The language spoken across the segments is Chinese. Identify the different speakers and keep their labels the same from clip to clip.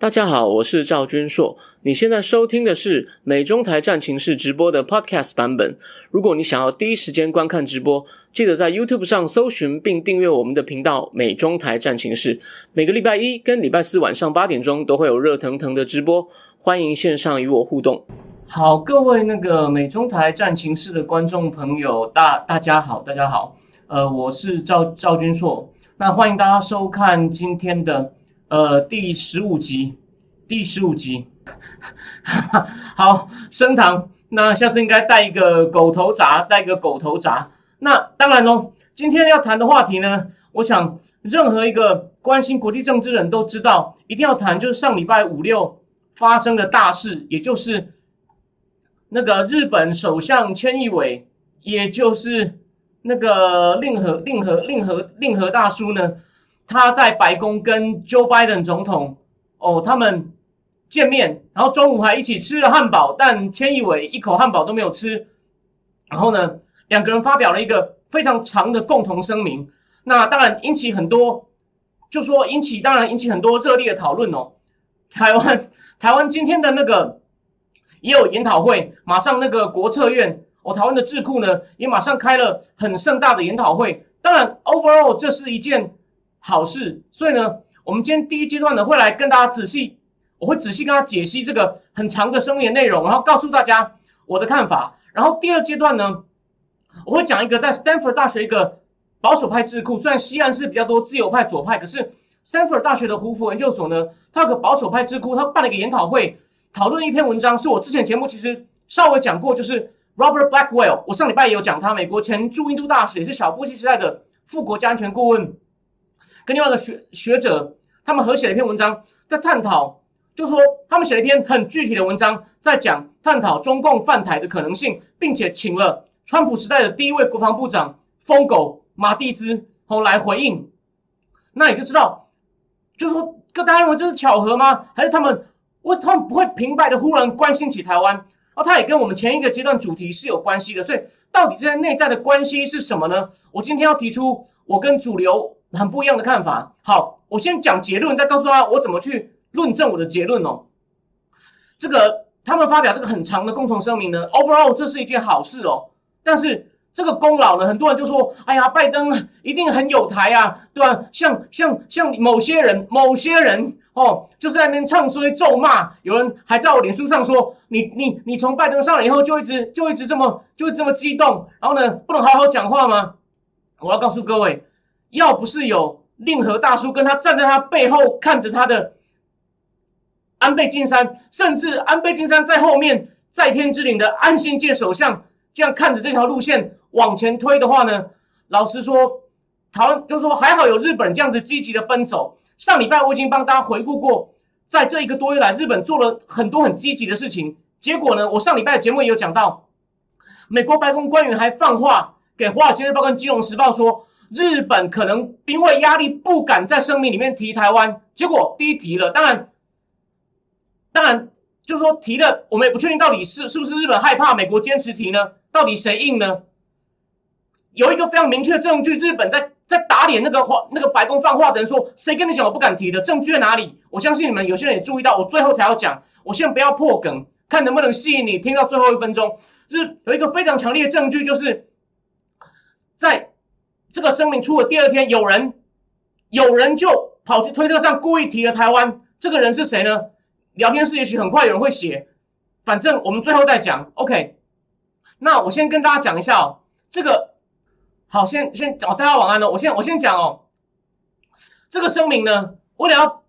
Speaker 1: 大家好，我是赵君硕。你现在收听的是美中台战情室直播的 Podcast 版本。如果你想要第一时间观看直播，记得在 YouTube 上搜寻并订阅我们的频道“美中台战情室”。每个礼拜一跟礼拜四晚上八点钟都会有热腾腾的直播，欢迎线上与我互动。好，各位那个美中台战情室的观众朋友，大大家好，大家好。呃，我是赵赵君硕，那欢迎大家收看今天的。呃，第十五集，第十五集，好升堂。那下次应该带一个狗头铡，带一个狗头铡。那当然喽，今天要谈的话题呢，我想任何一个关心国际政治的人都知道，一定要谈，就是上礼拜五六发生的大事，也就是那个日本首相千义伟，也就是那个令和令和令和令和大叔呢。他在白宫跟 Joe Biden 总统哦，他们见面，然后中午还一起吃了汉堡，但千亿伟一口汉堡都没有吃。然后呢，两个人发表了一个非常长的共同声明。那当然引起很多，就说引起当然引起很多热烈的讨论哦。台湾台湾今天的那个也有研讨会，马上那个国策院哦，台湾的智库呢也马上开了很盛大的研讨会。当然，overall 这是一件。好事，所以呢，我们今天第一阶段呢，会来跟大家仔细，我会仔细跟他解析这个很长的声明内容，然后告诉大家我的看法。然后第二阶段呢，我会讲一个在 Stanford 大学一个保守派智库，虽然西岸是比较多自由派左派，可是 Stanford 大学的胡佛研究所呢，它有个保守派智库，他办了一个研讨会，讨论一篇文章，是我之前节目其实稍微讲过，就是 Robert Blackwell，我上礼拜也有讲他，美国前驻印度大使，也是小布希时代的副国家安全顾问。跟另外一个学学者，他们合写了一篇文章，在探讨，就是说他们写了一篇很具体的文章，在讲探讨中共犯台的可能性，并且请了川普时代的第一位国防部长疯狗马蒂斯后来回应。那你就知道，就是说，各大家认为这是巧合吗？还是他们为他们不会平白的忽然关心起台湾？然后他也跟我们前一个阶段主题是有关系的。所以，到底这些内在的关系是什么呢？我今天要提出，我跟主流。很不一样的看法。好，我先讲结论，再告诉大家我怎么去论证我的结论哦。这个他们发表这个很长的共同声明呢，overall 这是一件好事哦。但是这个功劳呢，很多人就说：“哎呀，拜登一定很有台啊，对吧？”像像像某些人，某些人哦，就是在那边唱衰咒骂。有人还在我脸书上说：“你你你从拜登上来以后，就一直就一直这么就这么激动，然后呢，不能好好讲话吗？”我要告诉各位。要不是有令和大叔跟他站在他背后看着他的安倍晋三，甚至安倍晋三在后面在天之灵的安信介首相这样看着这条路线往前推的话呢？老实说，台湾就说还好有日本这样子积极的奔走。上礼拜我已经帮大家回顾过，在这一个多月来，日本做了很多很积极的事情。结果呢，我上礼拜的节目也有讲到，美国白宫官员还放话给《华尔街日报》跟《金融时报》说。日本可能因为压力不敢在声明里面提台湾，结果第一提了，当然，当然就是说提了，我们也不确定到底是是不是日本害怕美国坚持提呢？到底谁硬呢？有一个非常明确的证据，日本在在打脸那个话那个白宫放话的人说，谁跟你讲我不敢提的？证据在哪里？我相信你们有些人也注意到，我最后才要讲，我现在不要破梗，看能不能吸引你听到最后一分钟。是有一个非常强烈的证据，就是在。这个声明出了第二天，有人有人就跑去推特上故意提了台湾。这个人是谁呢？聊天室也许很快有人会写，反正我们最后再讲。OK，那我先跟大家讲一下哦。这个好，先先哦，大家晚安哦。我先我先讲哦。这个声明呢，为了要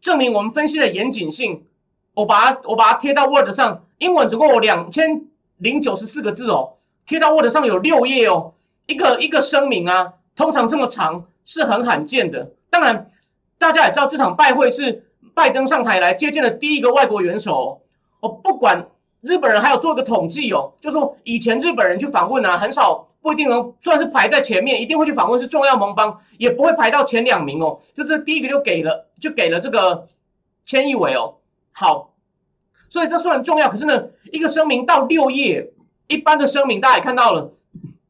Speaker 1: 证明我们分析的严谨性，我把它我把它贴到 Word 上，英文总共有两千零九十四个字哦，贴到 Word 上有六页哦。一个一个声明啊，通常这么长是很罕见的。当然，大家也知道这场拜会是拜登上台来接见的第一个外国元首。哦，不管日本人还有做个统计哦，就说以前日本人去访问啊，很少不一定能算是排在前面，一定会去访问是重要盟邦，也不会排到前两名哦。就是第一个就给了，就给了这个千亿伟哦。好，所以这虽然重要，可是呢，一个声明到六页，一般的声明大家也看到了。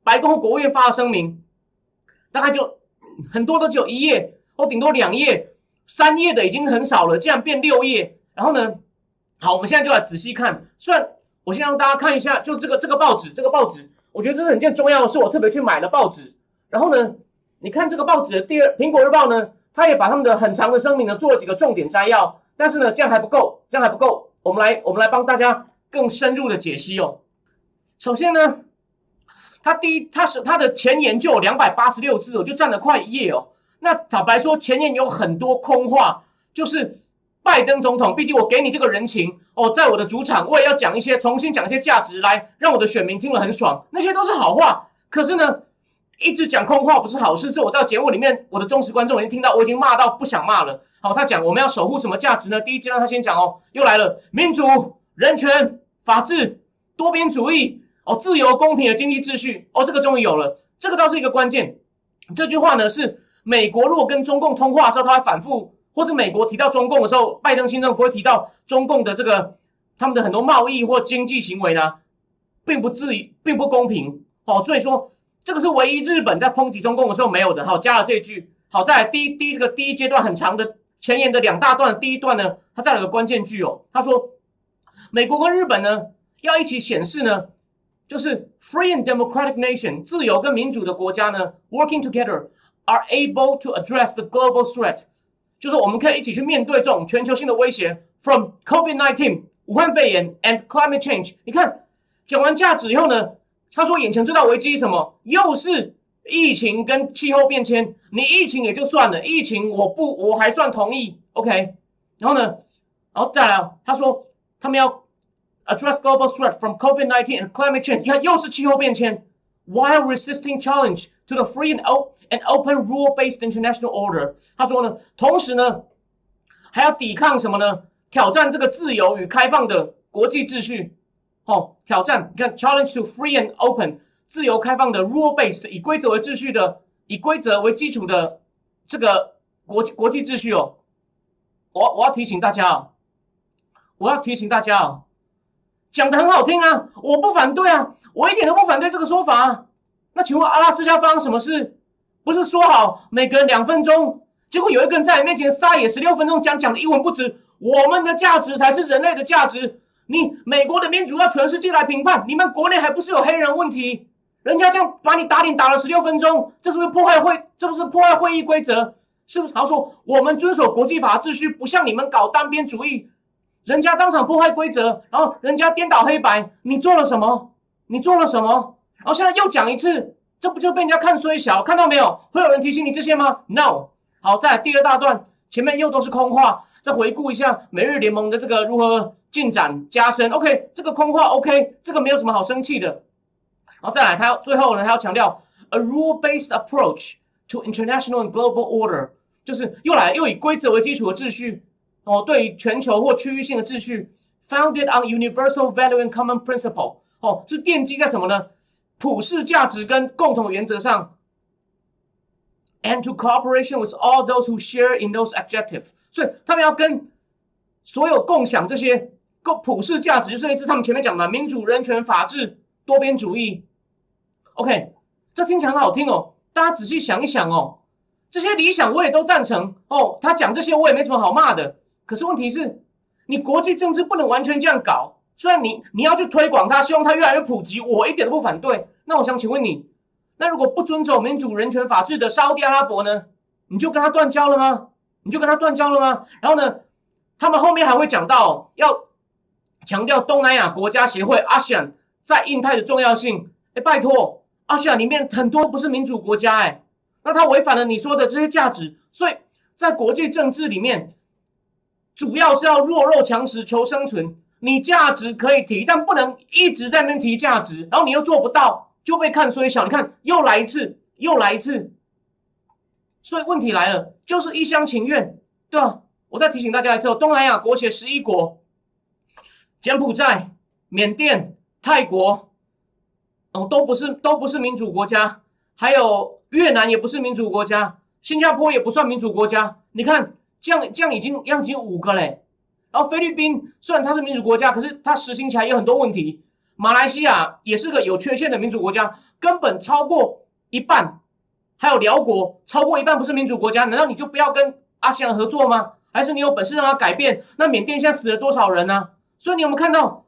Speaker 1: 白宫和国务院发的声明，大概就很多都只有一页或顶多两页，三页的已经很少了，竟然变六页。然后呢，好，我们现在就来仔细看。虽然我先让大家看一下，就这个这个报纸，这个报纸，我觉得这是很件重要的，是我特别去买的报纸。然后呢，你看这个报纸的第二，《苹果日报》呢，它也把他们的很长的声明呢做了几个重点摘要。但是呢，这样还不够，这样还不够。我们来，我们来帮大家更深入的解析哦。首先呢。他第一，他是他的前言就有两百八十六字，我就占了快一页哦。那坦白说，前言有很多空话，就是拜登总统，毕竟我给你这个人情哦，在我的主场，我也要讲一些，重新讲一些价值来，让我的选民听了很爽，那些都是好话。可是呢，一直讲空话不是好事。这我到节目里面，我的忠实观众已经听到，我已经骂到不想骂了。好，他讲我们要守护什么价值呢？第一阶段他先讲哦，又来了，民主、人权、法治、多边主义。哦，自由公平的经济秩序，哦，这个终于有了，这个倒是一个关键。这句话呢，是美国如果跟中共通话的时候，他会反复，或者美国提到中共的时候，拜登新政府会提到中共的这个他们的很多贸易或经济行为呢，并不自并不公平。哦，所以说这个是唯一日本在抨击中共的时候没有的。好，加了这一句。好，在第一第一这个第一阶段很长的前言的两大段，第一段呢，它再有个关键句哦，他说美国跟日本呢要一起显示呢。就是 free and democratic nation 自由跟民主的国家呢，working together are able to address the global threat，就是我们可以一起去面对这种全球性的威胁，from COVID-19 武汉肺炎 and climate change。你看讲完价值以后呢，他说眼前最大危机什么？又是疫情跟气候变迁。你疫情也就算了，疫情我不我还算同意，OK。然后呢，然后再来，他说他们要。Address global threat from COVID-19 and climate change，你看又是气候变迁，while resisting challenge to the free and and open rule-based international order。他说呢，同时呢，还要抵抗什么呢？挑战这个自由与开放的国际秩序。哦，挑战，你看 challenge to free and open 自由开放的 rule-based 以规则为秩序的，以规则为基础的这个国际国际秩序哦。我我要提醒大家啊，我要提醒大家啊。讲的很好听啊，我不反对啊，我一点都不反对这个说法啊。那请问阿拉斯加发生什么事？不是说好每个人两分钟，结果有一个人在你面前撒野十六分钟，讲讲的一文不值。我们的价值才是人类的价值。你美国的民主要全世界来评判，你们国内还不是有黑人问题？人家这样把你打脸打了十六分钟，这是不是破坏会？这不是破坏会议规则？是不是？他说我们遵守国际法秩序，不像你们搞单边主义。人家当场破坏规则，然后人家颠倒黑白，你做了什么？你做了什么？然后现在又讲一次，这不就被人家看衰小？看到没有？会有人提醒你这些吗？No。好，在第二大段前面又都是空话，再回顾一下美日联盟的这个如何进展加深。OK，这个空话 OK，这个没有什么好生气的。然后再来，他要最后呢，他要强调 a rule-based approach to international and global order，就是又来又以规则为基础的秩序。哦，对于全球或区域性的秩序，founded on universal value and common principle，哦，是奠基在什么呢？普世价值跟共同原则上，and to cooperation with all those who share in those objectives。所以他们要跟所有共享这些共普世价值，所以是他们前面讲的民主、人权、法治、多边主义。OK，这听起来很好听哦，大家仔细想一想哦，这些理想我也都赞成哦。他讲这些我也没什么好骂的。可是问题是，你国际政治不能完全这样搞。虽然你你要去推广它，希望它越来越普及，我一点都不反对。那我想请问你，那如果不遵守民主、人权、法治的沙特阿拉伯呢？你就跟他断交了吗？你就跟他断交了吗？然后呢，他们后面还会讲到要强调东南亚国家协会 （ASEAN） 在印太的重要性。哎，拜托，ASEAN 里面很多不是民主国家，哎，那他违反了你说的这些价值。所以在国际政治里面。主要是要弱肉强食求生存，你价值可以提，但不能一直在那边提价值，然后你又做不到，就被看衰小。你看又来一次，又来一次，所以问题来了，就是一厢情愿，对吧？我再提醒大家一次，东南亚国协十一国，柬埔寨、缅甸、泰国，哦，都不是都不是民主国家，还有越南也不是民主国家，新加坡也不算民主国家，你看。这样这样已经样已经五个嘞，然后菲律宾虽然它是民主国家，可是它实行起来有很多问题。马来西亚也是个有缺陷的民主国家，根本超过一半，还有辽国超过一半不是民主国家，难道你就不要跟阿西安合作吗？还是你有本事让他改变？那缅甸现在死了多少人呢？所以你有没有看到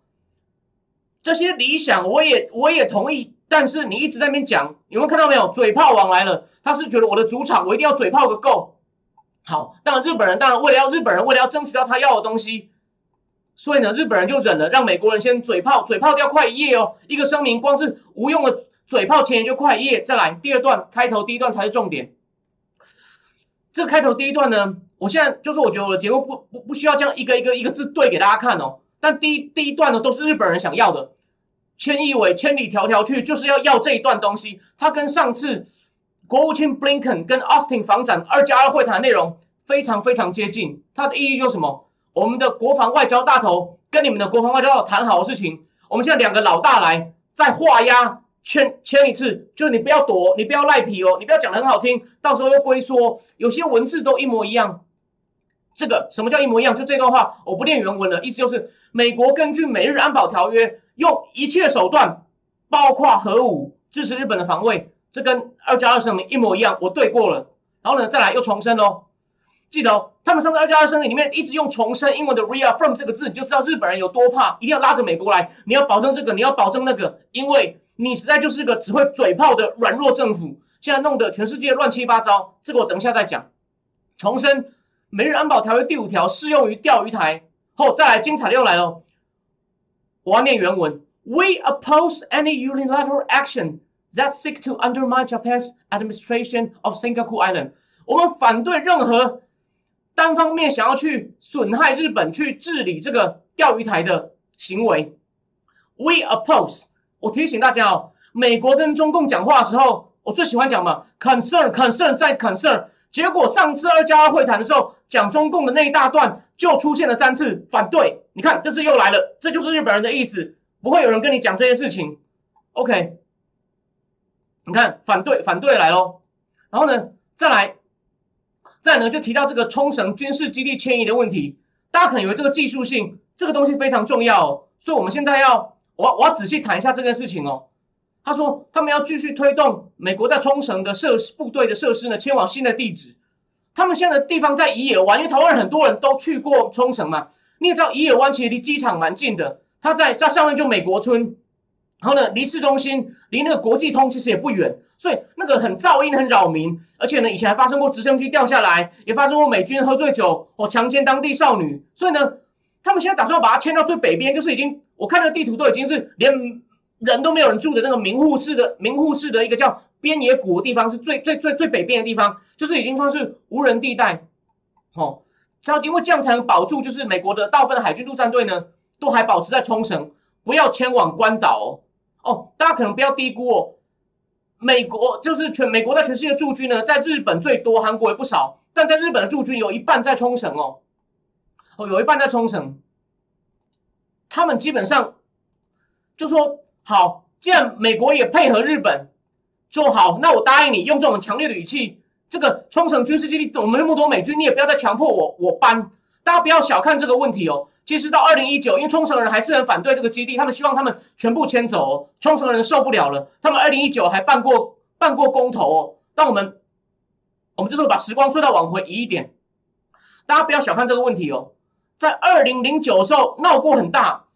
Speaker 1: 这些理想？我也我也同意，但是你一直在那边讲，有没有看到没有？嘴炮王来了，他是觉得我的主场我一定要嘴炮个够。好，当然日本人当然为了要日本人为了要争取到他要的东西，所以呢，日本人就忍了，让美国人先嘴炮，嘴炮掉快一页哦。一个声明，光是无用的嘴炮前言就快一页。再来第二段开头，第一段才是重点。这开头第一段呢，我现在就是我觉得我的节目不不不需要这样一个一个一个字对给大家看哦。但第一第一段呢，都是日本人想要的。千亿伟千里迢迢去，就是要要这一段东西。他跟上次。国务卿 Blinken 跟 Austin 房展二加二会谈内容非常非常接近，它的意义就是什么？我们的国防外交大头跟你们的国防外交谈好的事情，我们现在两个老大来再画押签签一次，就是你不要躲，你不要赖皮哦，你不要讲的很好听，到时候又龟缩有些文字都一模一样。这个什么叫一模一样？就这段话我不念原文了，意思就是美国根据美日安保条约，用一切手段，包括核武，支持日本的防卫。这跟二加二声明一模一样，我对过了。然后呢，再来又重申哦。记得哦，他们上次二加二声明里面一直用重申英文的 reaffirm 这个字，你就知道日本人有多怕，一定要拉着美国来。你要保证这个，你要保证那个，因为你实在就是个只会嘴炮的软弱政府。现在弄得全世界乱七八糟，这个我等一下再讲。重申美日安保条约第五条适用于钓鱼台后，再来精彩的又来了。我要念原文：We oppose any unilateral action. That seek to undermine Japan's administration of Senkaku Island，我们反对任何单方面想要去损害日本去治理这个钓鱼台的行为。We oppose。我提醒大家哦，美国跟中共讲话的时候，我最喜欢讲嘛，concern，concern 再 concern。结果上次二加二会谈的时候，讲中共的那一大段就出现了三次反对。你看，这次又来了，这就是日本人的意思，不会有人跟你讲这些事情。OK。你看，反对反对来喽，然后呢，再来，再呢就提到这个冲绳军事基地迁移的问题，大家可能以为这个技术性这个东西非常重要，哦，所以我们现在要，我我要仔细谈一下这件事情哦。他说他们要继续推动美国在冲绳的设施部队的设施呢迁往新的地址，他们现在的地方在宜野湾，因为台湾人很多人都去过冲绳嘛，你也知道宜野湾其实离机场蛮近的，它在在上面就美国村。然后呢，离市中心、离那个国际通其实也不远，所以那个很噪音、很扰民，而且呢，以前还发生过直升机掉下来，也发生过美军喝醉酒或强奸当地少女，所以呢，他们现在打算把它迁到最北边，就是已经我看那地图都已经是连人都没有人住的那个名护市的名护市的一个叫边野谷的地方，是最最最最北边的地方，就是已经算是无人地带。哦，只要因为这样才能保住，就是美国的大部分的海军陆战队呢，都还保持在冲绳，不要迁往关岛。哦，哦大家可能不要低估哦。美国就是全美国在全世界驻军呢，在日本最多，韩国也不少，但在日本的驻军有一半在冲绳哦。哦，有一半在冲绳。他们基本上就说好，既然美国也配合日本，说好，那我答应你用这种强烈的语气，这个冲绳军事基地我们那么多美军，你也不要再强迫我我搬。大家不要小看这个问题哦。其实到二零一九，因为冲绳人还是很反对这个基地，他们希望他们全部迁走。冲绳人受不了了，他们二零一九还办过办过公投哦。但我们我们这时候把时光隧道往回移一点，大家不要小看这个问题哦。在二零零九的时候闹过很大，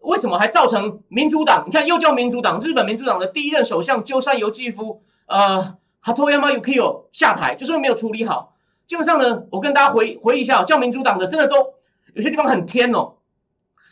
Speaker 1: 为什么还造成民主党？你看又叫民主党，日本民主党的第一任首相鸠山由纪夫，呃，Hatoyama Yukio 下台，就是没有处理好。基本上呢，我跟大家回回忆一下，叫民主党的真的都。有些地方很天哦，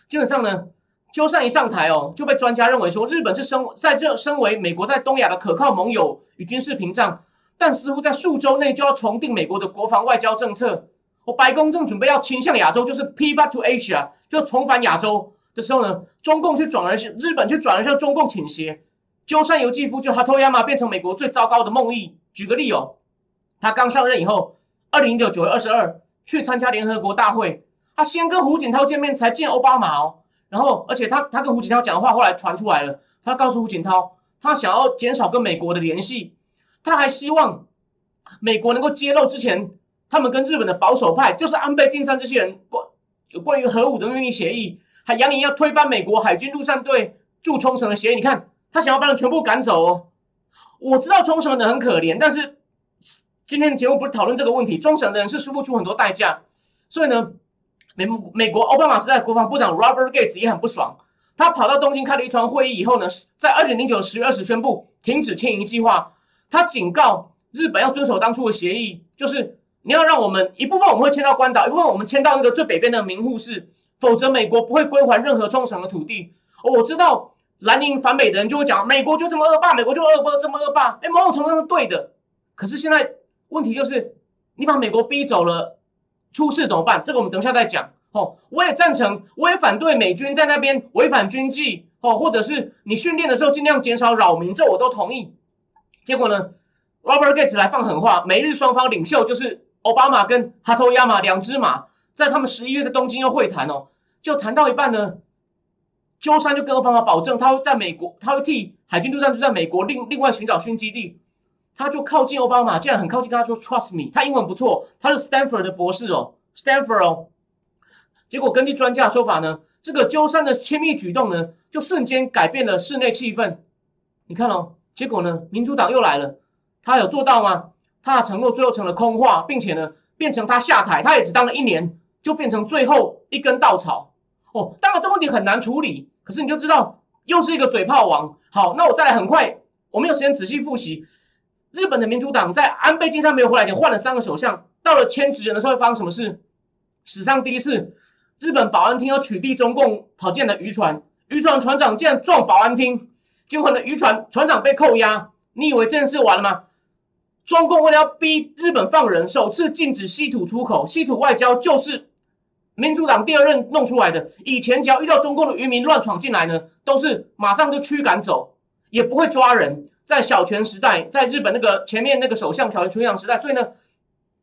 Speaker 1: 基本上呢，鸠山一上台哦，就被专家认为说日本是身在这身为美国在东亚的可靠盟友与军事屏障，但似乎在数周内就要重定美国的国防外交政策。我白宫正准备要倾向亚洲，就是 pivot to Asia，就重返亚洲的时候呢，中共却转而向日本却转而向中共倾斜。鸠山由纪夫就哈托亚马变成美国最糟糕的梦呓。举个例哦，他刚上任以后，二零一九九月二十二去参加联合国大会。他先跟胡锦涛见面，才见奥巴马哦。然后，而且他他跟胡锦涛讲的话，后来传出来了。他告诉胡锦涛，他想要减少跟美国的联系，他还希望美国能够揭露之前他们跟日本的保守派，就是安倍晋三这些人关有关于核武的秘密协议，还扬言要推翻美国海军陆战队驻冲绳的协议。你看，他想要把人全部赶走哦。我知道冲绳人很可怜，但是今天的节目不是讨论这个问题，冲绳的人是付出很多代价，所以呢，美美国奥巴马时代国防部长 Robert Gates 也很不爽，他跑到东京开了一场会议以后呢，在二零零九十月二十宣布停止迁移计划，他警告日本要遵守当初的协议，就是你要让我们一部分我们会迁到关岛，一部分我们迁到那个最北边的名护市，否则美国不会归还任何冲绳的土地。我知道蓝营反美的人就会讲，美国就这么恶霸，美国就恶霸这么恶霸，哎，某种程度上是对的，可是现在。问题就是，你把美国逼走了，出事怎么办？这个我们等一下再讲。哦，我也赞成，我也反对美军在那边违反军纪。哦，或者是你训练的时候尽量减少扰民，这我都同意。结果呢，Robert Gates 来放狠话，美日双方领袖就是奥巴马跟哈托亚马两只马，在他们十一月的东京又会谈哦，就谈到一半呢，鸠山就跟奥巴马保证，他会在美国，他会替海军陆战队在美国另另外寻找新基地。他就靠近奥巴马，竟然很靠近，跟他说 “Trust me”。他英文不错，他是 Stanford 的博士哦，Stanford 哦。结果根据专家的说法呢，这个鸠山的亲密举动呢，就瞬间改变了室内气氛。你看哦，结果呢，民主党又来了，他有做到吗？他的承诺最后成了空话，并且呢，变成他下台，他也只当了一年，就变成最后一根稻草。哦，当然这问题很难处理，可是你就知道又是一个嘴炮王。好，那我再来，很快，我没有时间仔细复习。日本的民主党在安倍晋三没有回来前换了三个首相，到了签职人的时候会发生什么事？史上第一次，日本保安厅要取缔中共跑进的渔船，渔船船长竟然撞保安厅，结果呢渔船船长被扣押。你以为这件事完了吗？中共为了要逼日本放人，首次禁止稀土出口，稀土外交就是民主党第二任弄出来的。以前只要遇到中共的渔民乱闯进来呢，都是马上就驱赶走，也不会抓人。在小泉时代，在日本那个前面那个首相小泉纯一时代，所以呢，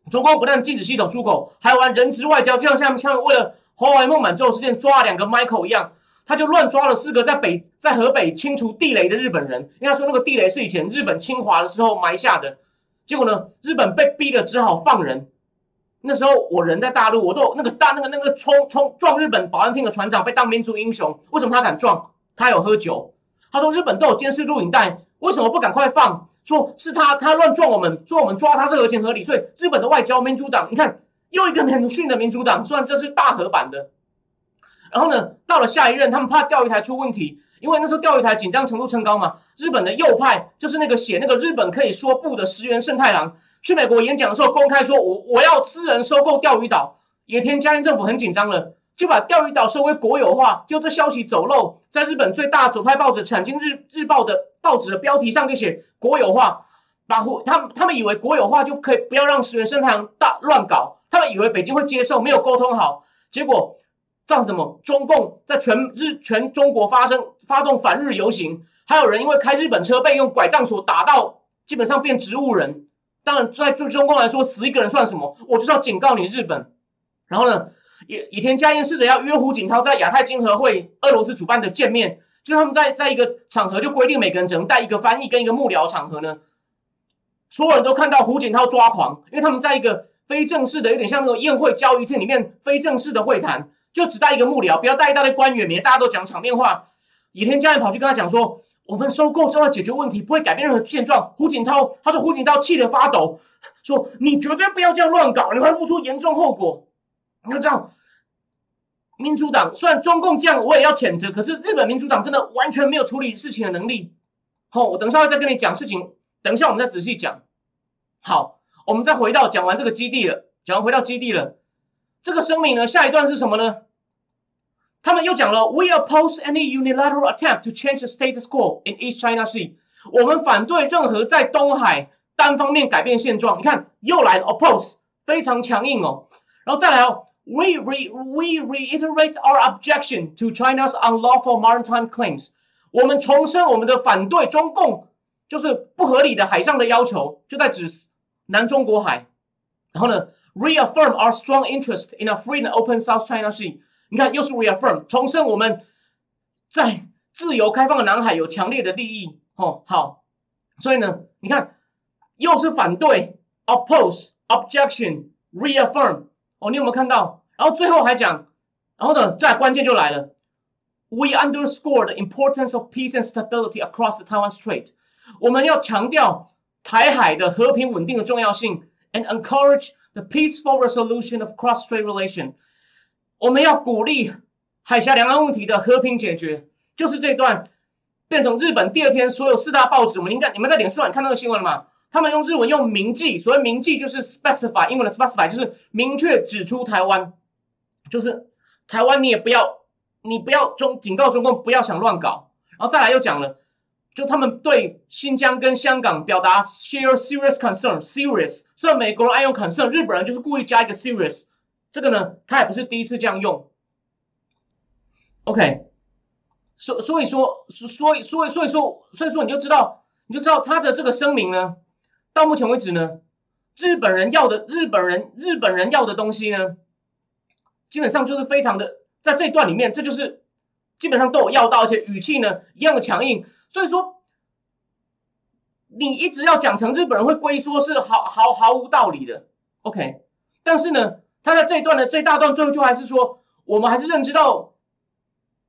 Speaker 1: 中国不但禁止系统出口，还玩人质外交，就像像像为了华为孟晚舟事件抓两个 Michael 一样，他就乱抓了四个在北在河北清除地雷的日本人，因为他说那个地雷是以前日本侵华的时候埋下的，结果呢，日本被逼的只好放人。那时候我人在大陆，我都那个大那个那个冲冲撞日本保安厅的船长被当民族英雄，为什么他敢撞？他有喝酒。他说日本都有监视录影带。为什么不赶快放？说是他他乱撞我们，说我们抓他是合情合理。所以日本的外交民主党，你看又一个很逊的民主党，虽然这是大和版的。然后呢，到了下一任，他们怕钓鱼台出问题，因为那时候钓鱼台紧张程度升高嘛。日本的右派就是那个写那个日本可以说不的石原慎太郎，去美国演讲的时候公开说，我我要私人收购钓鱼岛。野田佳彦政府很紧张了。就把钓鱼岛收为国有化，就这消息走漏，在日本最大左派报纸《产经日日报》的报纸的标题上就写国有化，把胡他们他们以为国有化就可以不要让石原生太阳大乱搞，他们以为北京会接受，没有沟通好，结果造成什么？中共在全日全中国发生发动反日游行，还有人因为开日本车被用拐杖所打到，基本上变植物人。当然，在对中共来说，死一个人算什么？我就是要警告你日本。然后呢？野野田佳彦试着要约胡锦涛在亚太经合会俄罗斯主办的见面，就他们在在一个场合就规定每个人只能带一个翻译跟一个幕僚。场合呢，所有人都看到胡锦涛抓狂，因为他们在一个非正式的，有点像那种宴会交易厅里面非正式的会谈，就只带一个幕僚，不要带一大堆官员，免得大家都讲场面话。野田佳彦跑去跟他讲说：“我们收购之后解决问题，不会改变任何现状。”胡锦涛他说：“胡锦涛气得发抖，说你绝对不要这样乱搞，你会付出严重后果。”你看这样，民主党虽然中共这样，我也要谴责。可是日本民主党真的完全没有处理事情的能力。好，我等一下会再跟你讲事情。等一下我们再仔细讲。好，我们再回到讲完这个基地了，讲完回到基地了。这个声明呢，下一段是什么呢？他们又讲了：We oppose any unilateral attempt to change the status quo in East China Sea。我们反对任何在东海单方面改变现状。你看，又来了 oppose，非常强硬哦。然后再来哦。We, re, we reiterate our objection to China's unlawful maritime claims。我们重申我们的反对中共就是不合理的海上的要求，就在指南中国海。然后呢，reaffirm our strong interest in a free and open South China Sea。你看，又是 reaffirm，重申我们在自由开放的南海有强烈的利益。哦，好，所以呢，你看，又是反对，oppose，objection，reaffirm。哦，你有没有看到？然后最后还讲，然后呢，再关键就来了。We underscore the importance of peace and stability across the Taiwan Strait。我们要强调台海的和平稳定的重要性 and encourage the peaceful resolution of cross-strait relation。我们要鼓励海峡两岸问题的和平解决。就是这段变成日本第二天所有四大报纸，我们应该你们在脸书上看那个新闻了吗？他们用日文用明记，所谓明记就是 specify，英文的 specify 就是明确指出台湾，就是台湾你也不要，你不要中警告中共不要想乱搞，然后再来又讲了，就他们对新疆跟香港表达 share serious concern，serious，虽然美国人爱用 concern，日本人就是故意加一个 serious，这个呢他也不是第一次这样用，OK，所所以说，所以所以所以说，所以说你就知道，你就知道他的这个声明呢。到目前为止呢，日本人要的日本人日本人要的东西呢，基本上就是非常的，在这段里面，这就是基本上都有要到，而且语气呢一样的强硬。所以说，你一直要讲成日本人会龟缩是毫毫毫无道理的。OK，但是呢，他在这一段的最大段最后就还是说，我们还是认知到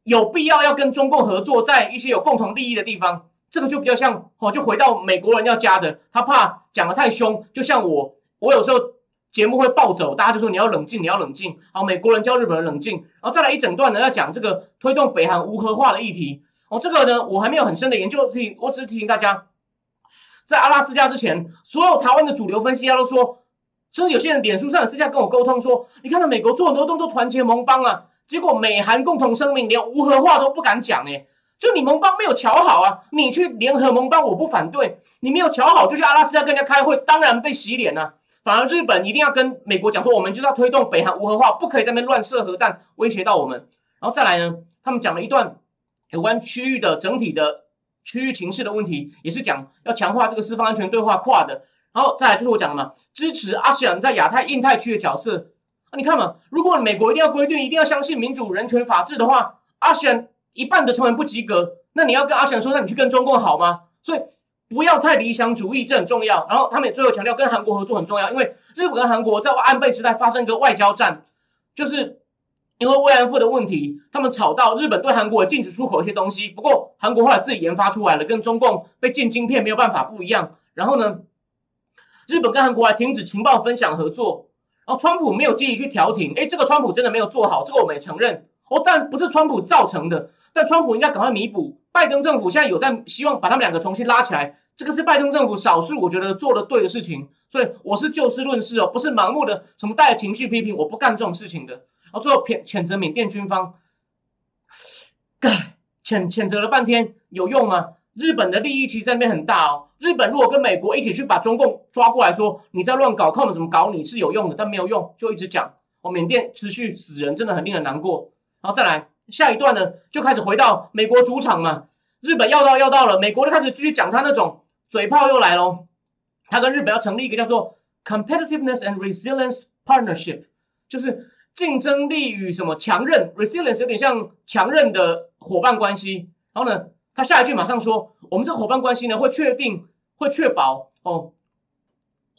Speaker 1: 有必要要跟中共合作，在一些有共同利益的地方。这个就比较像哦，就回到美国人要加的，他怕讲的太凶，就像我，我有时候节目会暴走，大家就说你要冷静，你要冷静。好，美国人叫日本人冷静，然后再来一整段呢，要讲这个推动北韩无核化的议题。哦，这个呢，我还没有很深的研究，提我只是提醒大家，在阿拉斯加之前，所有台湾的主流分析家都说，甚至有些人脸书上私下跟我沟通说，你看到美国做很多动作团结盟邦啊，结果美韩共同声明连无核化都不敢讲哎。就你盟邦没有瞧好啊，你去联合盟邦我不反对，你没有瞧好就去阿拉斯加跟人家开会，当然被洗脸了。反而日本一定要跟美国讲说，我们就是要推动北韩无核化，不可以在那边乱射核弹威胁到我们。然后再来呢，他们讲了一段有关区域的整体的区域情势的问题，也是讲要强化这个四方安全对话跨的。然后再来就是我讲的嘛，支持阿西安在亚太、印太区的角色啊。你看嘛，如果美国一定要规定，一定要相信民主、人权、法治的话，阿西安。一半的成员不及格，那你要跟阿翔说，那你去跟中共好吗？所以不要太理想主义，这很重要。然后他们也最后强调，跟韩国合作很重要，因为日本跟韩国在安倍时代发生一个外交战，就是因为慰安妇的问题，他们吵到日本对韩国禁止出口一些东西。不过韩国后来自己研发出来了，跟中共被禁晶片没有办法不一样。然后呢，日本跟韩国还停止情报分享合作。然后川普没有积极去调停，哎，这个川普真的没有做好，这个我们也承认。哦，但不是川普造成的。但川普应该赶快弥补，拜登政府现在有在希望把他们两个重新拉起来，这个是拜登政府少数我觉得做的对的事情，所以我是就事论事哦，不是盲目的什么带着情绪批评，我不干这种事情的。然后最后谴谴责缅甸军方，干谴谴责了半天有用吗？日本的利益其实在那边很大哦，日本如果跟美国一起去把中共抓过来说你在乱搞，看我们怎么搞你是有用的，但没有用，就一直讲哦，缅甸持续死人真的很令人难过，然后再来。下一段呢，就开始回到美国主场嘛。日本要到要到了，美国就开始继续讲他那种嘴炮又来喽。他跟日本要成立一个叫做 Competitiveness and Resilience Partnership，就是竞争力与什么强韧 Resilience 有点像强韧的伙伴关系。然后呢，他下一句马上说，我们这个伙伴关系呢，会确定会确保哦，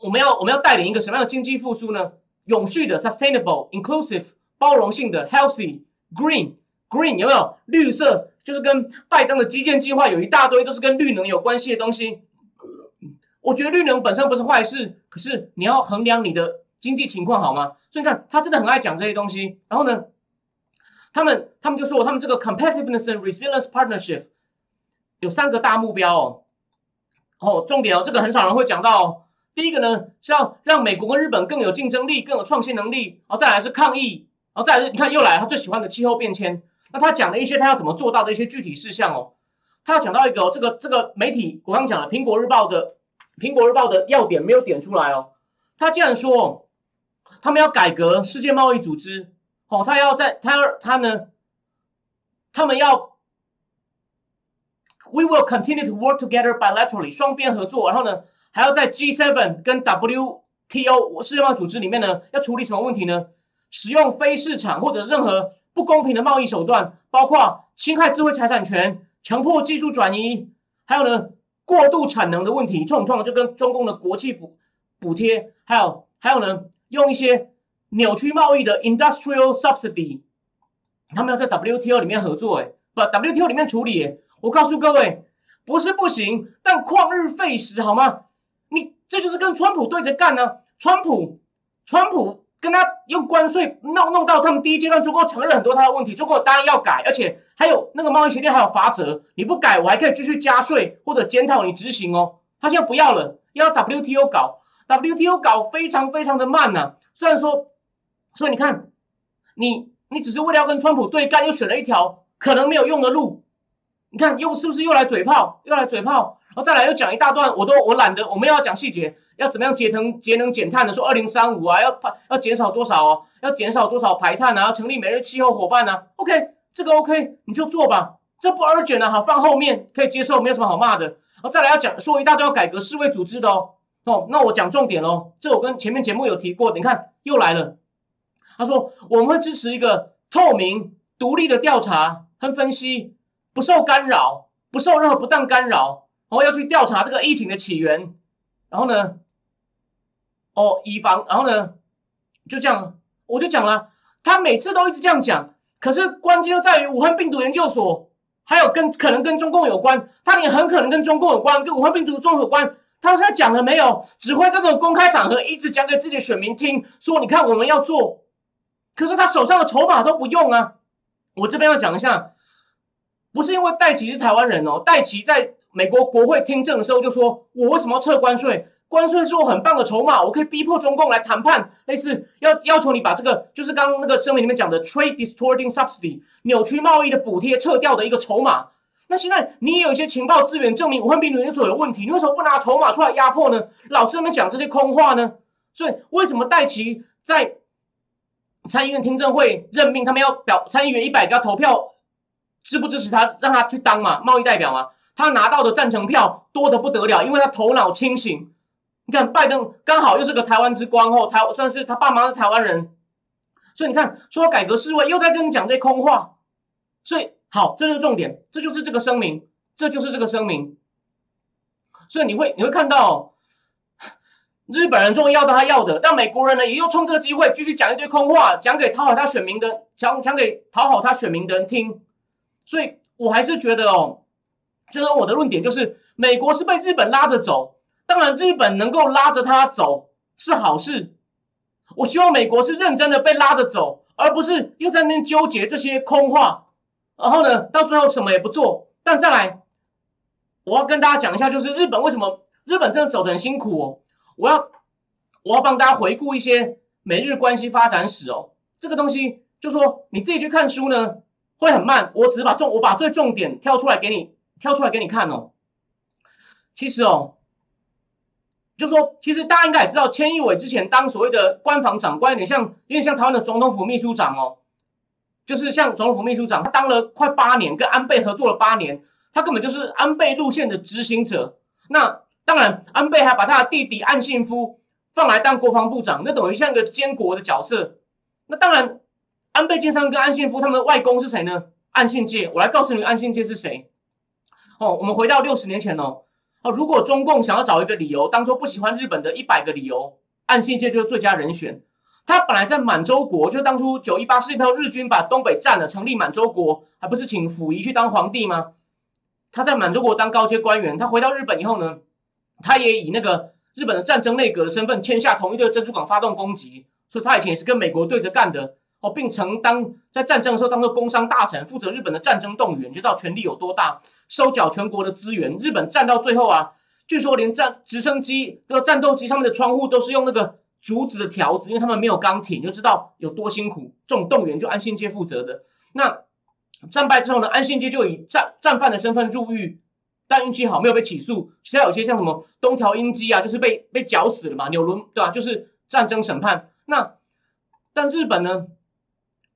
Speaker 1: 我们要我们要带领一个什么样的经济复苏呢？永续的 Sustainable、Inclusive、包容性的 Healthy、Green。Green 有没有绿色？就是跟拜登的基建计划有一大堆都是跟绿能有关系的东西。我觉得绿能本身不是坏事，可是你要衡量你的经济情况好吗？所以你看，他真的很爱讲这些东西。然后呢，他们他们就说，他们这个 Competitiveness and Resilience Partnership 有三个大目标哦。哦，重点哦，这个很少人会讲到。第一个呢是要让美国跟日本更有竞争力、更有创新能力。然后再来是抗疫，然后再来是，你看又来他最喜欢的气候变迁。那他讲了一些他要怎么做到的一些具体事项哦，他要讲到一个这个这个媒体我刚讲了苹果日报的苹果日报的要点没有点出来哦，他竟然说他们要改革世界贸易组织哦，他要在他要他呢，他们要 we will continue to work together bilaterally 双边合作，然后呢还要在 G7 跟 WTO 世界贸易组织里面呢要处理什么问题呢？使用非市场或者任何不公平的贸易手段，包括侵害智慧财产权、强迫技术转移，还有呢过度产能的问题，这种状况就跟中共的国际补补贴，还有还有呢用一些扭曲贸易的 industrial subsidy，他们要在 WTO 里面合作，哎，不，WTO 里面处理，我告诉各位，不是不行，但旷日费时，好吗？你这就是跟川普对着干呢。川普，川普跟他用关税弄弄到他们第一阶段，中国承认很多他的问题，中国当然要改，而且还有那个贸易协定还有法则，你不改我还可以继续加税或者检讨你执行哦。他现在不要了，要 WTO 搞，WTO 搞非常非常的慢呐。虽然说，所以你看，你你只是为了要跟川普对干，又选了一条可能没有用的路，你看又是不是又来嘴炮，又来嘴炮？然后再来又讲一大段，我都我懒得，我们要讲细节，要怎么样节能节能减碳的，说二零三五啊，要排要减少多少哦，要减少多少排碳啊，要成立每日气候伙伴啊，OK，这个 OK，你就做吧，这不 urgent 啊，好放后面可以接受，没有什么好骂的。然后再来要讲说一大堆要改革世卫组织的哦，哦，那我讲重点喽，这我跟前面节目有提过，你看又来了，他说我们会支持一个透明独立的调查和分析，不受干扰，不受任何不当干扰。然后要去调查这个疫情的起源，然后呢，哦，以防，然后呢，就这样，我就讲了，他每次都一直这样讲，可是关键就在于武汉病毒研究所，还有跟可能跟中共有关，他也很可能跟中共有关，跟武汉病毒中有关，他现在讲了没有？只会在这种公开场合一直讲给自己的选民听，说你看我们要做，可是他手上的筹码都不用啊。我这边要讲一下，不是因为戴奇是台湾人哦，戴奇在。美国国会听证的时候就说：“我为什么要撤关税？关税是我很棒的筹码，我可以逼迫中共来谈判，类似要要求你把这个，就是刚刚那个声明里面讲的 trade distorting subsidy 扭曲贸易的补贴撤掉的一个筹码。那现在你也有一些情报资源证明武汉病毒研究所有问题，你为什么不拿筹码出来压迫呢？老是那边讲这些空话呢？所以为什么戴奇在参议院听证会任命他们要表参议员一百个投票支不支持他，让他去当嘛贸易代表嘛？”他拿到的赞成票多得不得了，因为他头脑清醒。你看拜登刚好又是个台湾之光哦，台算是他爸妈是台湾人，所以你看说改革世卫又在跟你讲这空话。所以好，这就是重点，这就是这个声明，这就是这个声明。所以你会你会看到，日本人终于要到他要的，但美国人呢也又冲这个机会继续讲一堆空话，讲给讨好他选民的，讲讲给讨好他选民的人听。所以我还是觉得哦。就是我的论点，就是美国是被日本拉着走，当然日本能够拉着他走是好事。我希望美国是认真的被拉着走，而不是又在那边纠结这些空话，然后呢，到最后什么也不做。但再来，我要跟大家讲一下，就是日本为什么日本真的走得很辛苦哦。我要我要帮大家回顾一些美日关系发展史哦。这个东西就说你自己去看书呢，会很慢。我只是把重我把最重点挑出来给你。挑出来给你看哦。其实哦，就说其实大家应该也知道，千亿伟之前当所谓的官房长官，有点像有点像台湾的总统府秘书长哦。就是像总统府秘书长，他当了快八年，跟安倍合作了八年，他根本就是安倍路线的执行者。那当然，安倍还把他的弟弟岸信夫放来当国防部长，那等于像个监国的角色。那当然，安倍晋三跟岸信夫他们的外公是谁呢？岸信介，我来告诉你，岸信介是谁。哦，我们回到六十年前哦，哦，如果中共想要找一个理由，当做不喜欢日本的一百个理由，岸信介就是最佳人选。他本来在满洲国，就当初九一八事变后，日军把东北占了，成立满洲国，还不是请溥仪去当皇帝吗？他在满洲国当高阶官员，他回到日本以后呢，他也以那个日本的战争内阁的身份签下同意对珍珠港发动攻击，所以他以前也是跟美国对着干的哦，并曾当在战争的时候当做工商大臣，负责日本的战争动员，就知道权力有多大。收缴全国的资源，日本战到最后啊，据说连战直升机、那个战斗机上面的窗户都是用那个竹子的条子，因为他们没有钢铁，你就知道有多辛苦。这种动员就安信街负责的。那战败之后呢，安信街就以战战犯的身份入狱，但运气好没有被起诉。其他有些像什么东条英机啊，就是被被绞死了嘛，纽伦对吧？就是战争审判。那但日本呢，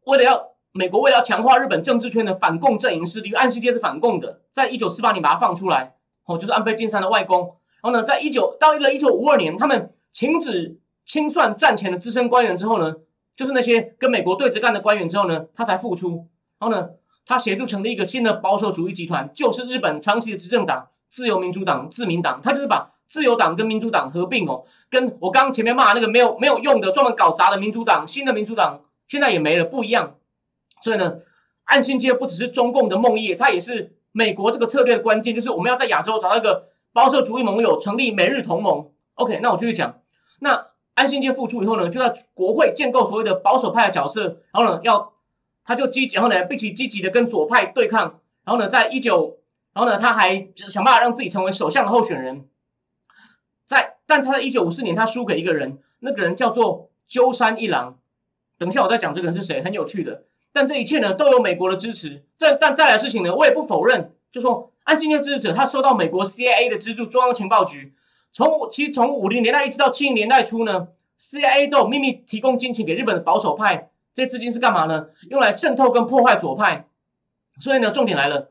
Speaker 1: 为了要美国为了强化日本政治圈的反共阵营势力，安信街是反共的。在一九四八年把它放出来，哦，就是安倍晋三的外公。然后呢，在一九到了一九五二年，他们停止清算战前的资深官员之后呢，就是那些跟美国对着干的官员之后呢，他才复出。然后呢，他协助成立一个新的保守主义集团，就是日本长期的执政党自由民主党自民党。他就是把自由党跟民主党合并哦，跟我刚前面骂那个没有没有用的专门搞砸的民主党，新的民主党现在也没了，不一样。所以呢，岸信介不只是中共的梦魇，他也是美国这个策略的关键，就是我们要在亚洲找到一个保守主义盟友，成立美日同盟。OK，那我继续讲。那安信介复出以后呢，就在国会建构所谓的保守派的角色，然后呢，要他就积极，然后呢，并且积极的跟左派对抗，然后呢，在一九，然后呢，他还想办法让自己成为首相的候选人，在，但他在一九五四年他输给一个人，那个人叫做鸠山一郎，等一下我再讲这个人是谁，很有趣的，但这一切呢都有美国的支持，但但再来事情呢，我也不否认，就说安信介支持者他受到美国 CIA 的资助，中央情报局。从其实从五零年代一直到七零年代初呢，CIA 都有秘密提供金钱给日本的保守派，这些资金是干嘛呢？用来渗透跟破坏左派。所以呢，重点来了，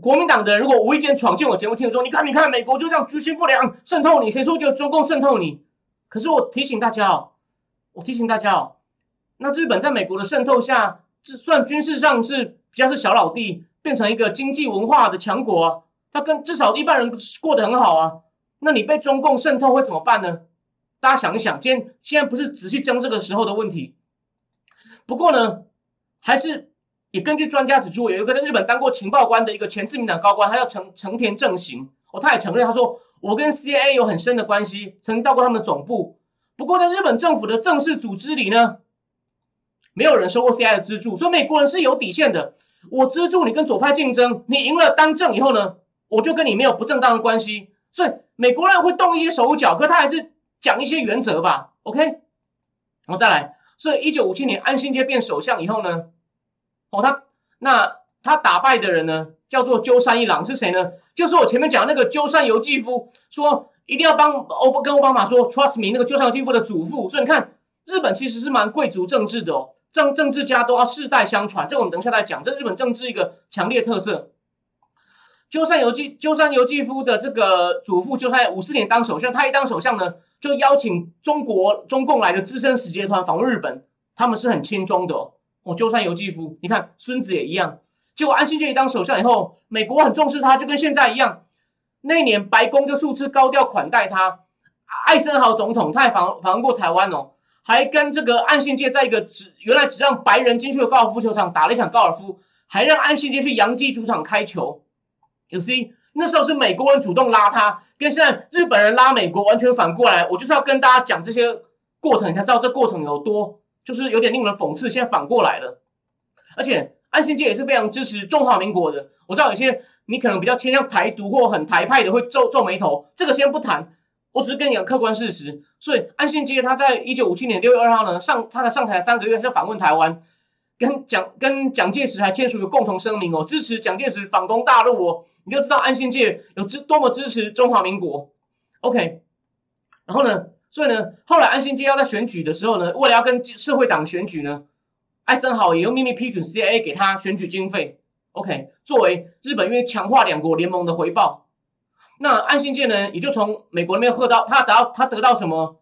Speaker 1: 国民党的如果无意间闯进我节目听说，你看你看，美国就这样居心不良，渗透你，谁说就中共渗透你？可是我提醒大家哦，我提醒大家哦，那日本在美国的渗透下，这算军事上是比较是小老弟，变成一个经济文化的强国啊，他跟至少一般人过得很好啊。那你被中共渗透会怎么办呢？大家想一想，今天现在不是仔细争这个时候的问题。不过呢，还是也根据专家指出，有一个在日本当过情报官的一个前自民党高官，他叫成成田正行哦，他也承认，他说我跟 CIA 有很深的关系，曾经到过他们总部。不过在日本政府的正式组织里呢，没有人收过 C.I. 的资助，所以美国人是有底线的。我资助你跟左派竞争，你赢了当政以后呢，我就跟你没有不正当的关系。所以美国人会动一些手脚，可他还是讲一些原则吧。OK，然后再来。所以一九五七年安信介变首相以后呢，哦，他那他打败的人呢，叫做鸠山一郎是谁呢？就是我前面讲那个鸠山由纪夫说一定要帮欧跟奥巴马说 Trust me，那个鸠山由纪夫的祖父。所以你看，日本其实是蛮贵族政治的哦，政政治家都要世代相传。这我们等一下再讲，这日本政治一个强烈特色。鸠山由纪鸠山由纪夫的这个祖父，就在五四年当首相。他一当首相呢，就邀请中国中共来的资深使节团访问日本，他们是很轻中的哦。哦，鸠山由纪夫，你看孙子也一样。结果安信介一当首相以后，美国很重视他，就跟现在一样。那年白宫就数次高调款待他。艾森豪总统他也访访问过台湾哦，还跟这个安信介在一个只原来只让白人进去的高尔夫球场打了一场高尔夫，还让安信介去洋基主场开球。有 C，那时候是美国人主动拉他，跟现在日本人拉美国完全反过来。我就是要跟大家讲这些过程，你才知道这过程有多，就是有点令人讽刺。现在反过来了，而且安信介也是非常支持中华民国的。我知道有些你可能比较偏向台独或很台派的会皱皱眉头，这个先不谈，我只是跟你讲客观事实。所以安信介他在一九五七年六月二号呢上，他才上台三个月他就访问台湾。跟蒋跟蒋介石还签署个共同声明哦，支持蒋介石反攻大陆哦，你就知道安信介有支多么支持中华民国。OK，然后呢，所以呢，后来安信介要在选举的时候呢，为了要跟社会党选举呢，艾森豪也用秘密批准 CIA 给他选举经费。OK，作为日本因为强化两国联盟的回报，那安信介呢，也就从美国那边获到他得到他得到什么？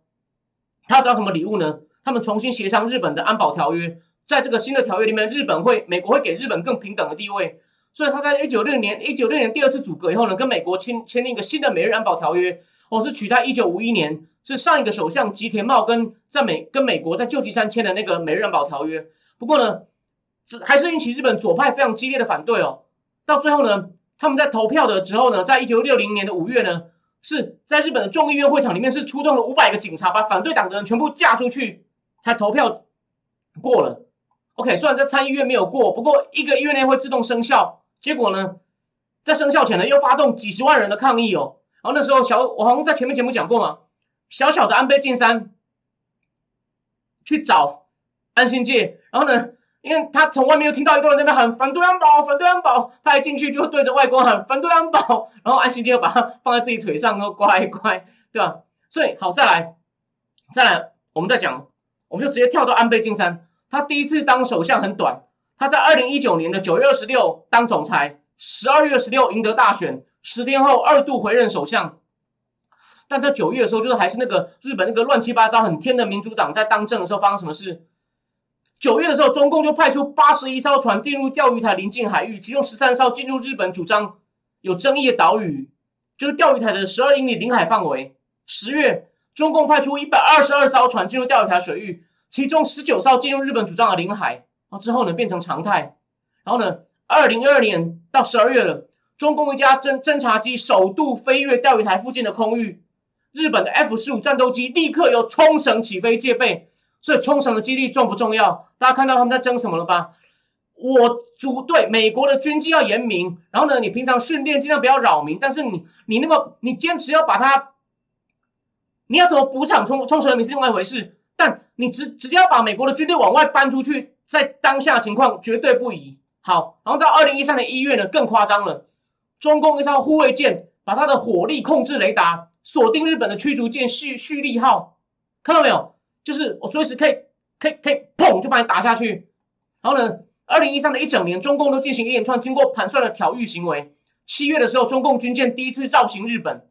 Speaker 1: 他得到什么礼物呢？他们重新协商日本的安保条约。在这个新的条约里面，日本会、美国会给日本更平等的地位，所以他在一九六年、一九六年第二次组阁以后呢，跟美国签签订一个新的美日安保条约，哦，是取代一九五一年是上一个首相吉田茂跟在美跟美国在旧金山签的那个美日安保条约。不过呢，还是引起日本左派非常激烈的反对哦。到最后呢，他们在投票的时候呢，在一九六零年的五月呢，是在日本的众议院会场里面是出动了五百个警察，把反对党的人全部架出去，才投票过了。OK，虽然在参议院没有过，不过一个月内会自动生效。结果呢，在生效前呢，又发动几十万人的抗议哦。然后那时候小，我好像在前面节目讲过嘛，小小的安倍晋三去找安信介，然后呢，因为他从外面又听到一个人在那喊反对安保，反对安保，他一进去就对着外公喊反对安保，然后安信介又把他放在自己腿上，说乖乖，对吧？所以好，再来，再来，我们再讲，我们就直接跳到安倍晋三。他第一次当首相很短，他在二零一九年的九月二十六当总裁，十二月十六赢得大选，十天后二度回任首相。但在九月的时候，就是还是那个日本那个乱七八糟很天的民主党在当政的时候，发生什么事？九月的时候，中共就派出八十一艘船进入钓鱼台临近海域，其中十三艘进入日本主张有争议的岛屿，就是钓鱼台的十二英里领海范围。十月，中共派出一百二十二艘船进入钓鱼台水域。其中十九艘进入日本主张的领海，啊之后呢变成常态，然后呢，二零二二年到十二月了，中共一架侦侦察机首度飞越钓鱼台附近的空域，日本的 F 十五战斗机立刻由冲绳起飞戒备。所以冲绳的基地重不重要？大家看到他们在争什么了吧？我组队，美国的军纪要严明，然后呢，你平常训练尽量不要扰民，但是你你那个你坚持要把它，你要怎么补偿冲冲绳人民是另外一回事，但你直直接要把美国的军队往外搬出去，在当下情况绝对不宜。好，然后到二零一三年一月呢，更夸张了，中共一艘护卫舰把它的火力控制雷达锁定日本的驱逐舰旭旭利号，看到没有？就是我随时可以可以可以砰就把你打下去。然后呢，二零一三的一整年，中共都进行一连串经过盘算的挑衅行为。七月的时候，中共军舰第一次绕行日本。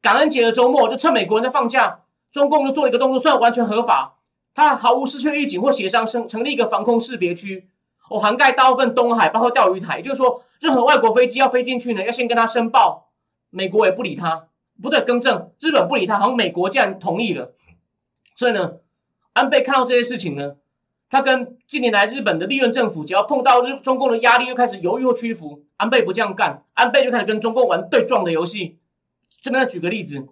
Speaker 1: 感恩节的周末，就趁美国人在放假，中共就做了一个动作，虽然完全合法，它毫无事先预警或协商，成成立一个防空识别区，哦，涵盖大部分东海，包括钓鱼台。也就是说，任何外国飞机要飞进去呢，要先跟他申报。美国也不理他，不对，更正，日本不理他，好像美国竟然同意了。所以呢，安倍看到这些事情呢，他跟近年来日本的历任政府，只要碰到日中共的压力，又开始犹豫或屈服。安倍不这样干，安倍就开始跟中共玩对撞的游戏。这边再举个例子，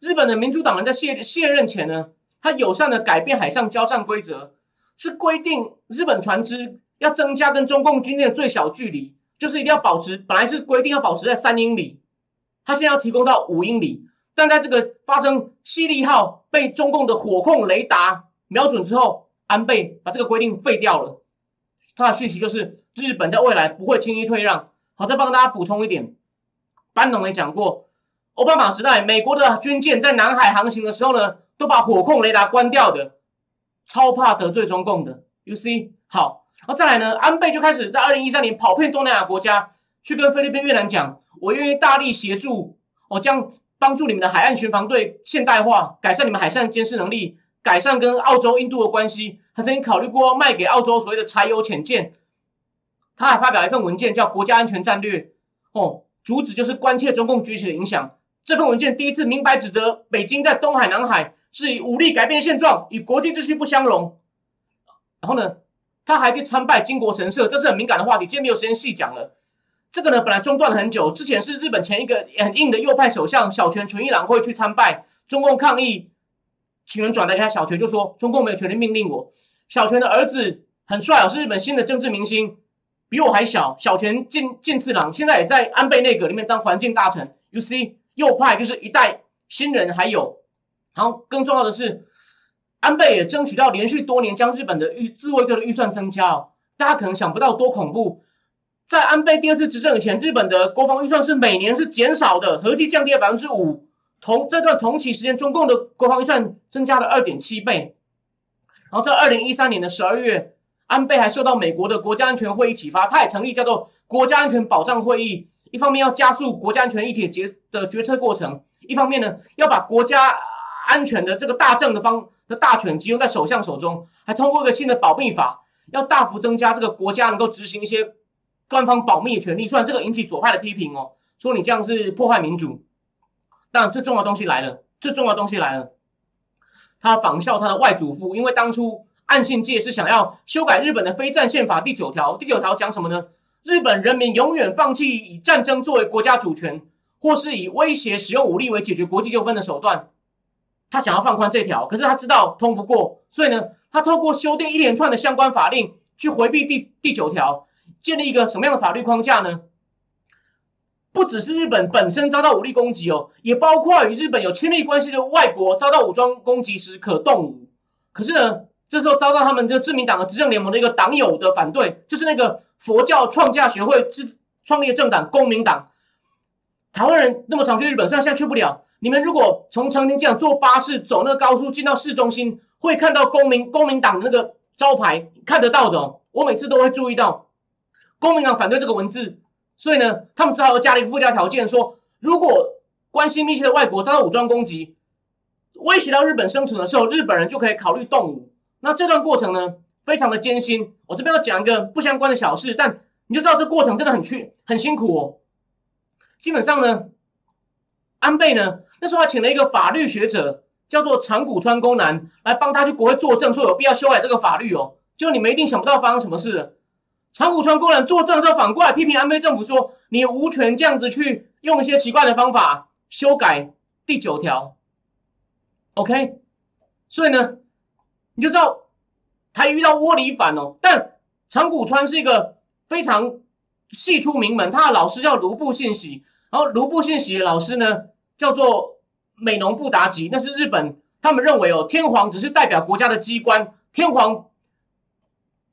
Speaker 1: 日本的民主党人在卸卸任前呢，他友善的改变海上交战规则，是规定日本船只要增加跟中共军舰的最小距离，就是一定要保持，本来是规定要保持在三英里，他现在要提供到五英里。但在这个发生西利号被中共的火控雷达瞄准之后，安倍把这个规定废掉了。他的讯息就是，日本在未来不会轻易退让。好，再帮大家补充一点，班农也讲过，奥巴马时代美国的军舰在南海航行的时候呢，都把火控雷达关掉的，超怕得罪中共的。You see，好，然后再来呢，安倍就开始在二零一三年跑遍东南亚国家，去跟菲律宾、越南讲，我愿意大力协助，我将。帮助你们的海岸巡防队现代化，改善你们海上监视能力，改善跟澳洲、印度的关系。他曾经考虑过卖给澳洲所谓的柴油潜舰。他还发表一份文件，叫《国家安全战略》。哦，主旨就是关切中共崛起的影响。这份文件第一次明白指责北京在东海、南海是以武力改变现状，与国际秩序不相容。然后呢，他还去参拜金国神社，这是很敏感的话题，今天没有时间细讲了。这个呢，本来中断了很久。之前是日本前一个很硬的右派首相小泉纯一郎会去参拜，中共抗议，请人转达一下，小泉就说中共没有权利命令我。小泉的儿子很帅哦，是日本新的政治明星，比我还小。小泉进进次郎现在也在安倍内阁里面当环境大臣。You see，右派就是一代新人，还有，然后更重要的是，安倍也争取到连续多年将日本的预自卫队的预算增加哦。大家可能想不到多恐怖。在安倍第二次执政以前，日本的国防预算是每年是减少的，合计降低了百分之五。同这段同期时间，中共的国防预算增加了二点七倍。然后在二零一三年的十二月，安倍还受到美国的国家安全会议启发，他也成立叫做国家安全保障会议。一方面要加速国家安全议题决的决策过程，一方面呢要把国家安全的这个大政的方的大权集中在首相手中，还通过一个新的保密法，要大幅增加这个国家能够执行一些。官方保密的权利，虽然这个引起左派的批评哦，说你这样是破坏民主。但最重要的东西来了，最重要的东西来了，他仿效他的外祖父，因为当初岸信介是想要修改日本的非战宪法第九条，第九条讲什么呢？日本人民永远放弃以战争作为国家主权，或是以威胁使用武力为解决国际纠纷的手段。他想要放宽这条，可是他知道通不过，所以呢，他透过修订一连串的相关法令去回避第第九条。建立一个什么样的法律框架呢？不只是日本本身遭到武力攻击哦，也包括与日本有亲密关系的外国遭到武装攻击时可动武。可是呢，这时候遭到他们这个自民党的执政联盟的一个党友的反对，就是那个佛教创价学会之创立的政党公民党。台湾人那么常去日本，虽然现在去不了。你们如果从成田机场坐巴士走那个高速进到市中心，会看到公民公民党那个招牌，看得到的哦。我每次都会注意到。公民党反对这个文字，所以呢，他们只好又加了一个附加条件，说如果关系密切的外国遭到武装攻击，威胁到日本生存的时候，日本人就可以考虑动武。那这段过程呢，非常的艰辛。我这边要讲一个不相关的小事，但你就知道这过程真的很去很辛苦哦。基本上呢，安倍呢那时候还请了一个法律学者，叫做长谷川宫南，来帮他去国会作证，说有必要修改这个法律哦。就你们一定想不到发生什么事。长谷川工人作证之后，反过来批评安倍政府说：“你无权这样子去用一些奇怪的方法修改第九条，OK，所以呢，你就知道他遇到窝里反哦。但长谷川是一个非常系出名门，他的老师叫卢布信喜，然后卢布信喜的老师呢叫做美浓布达吉，那是日本，他们认为哦，天皇只是代表国家的机关，天皇。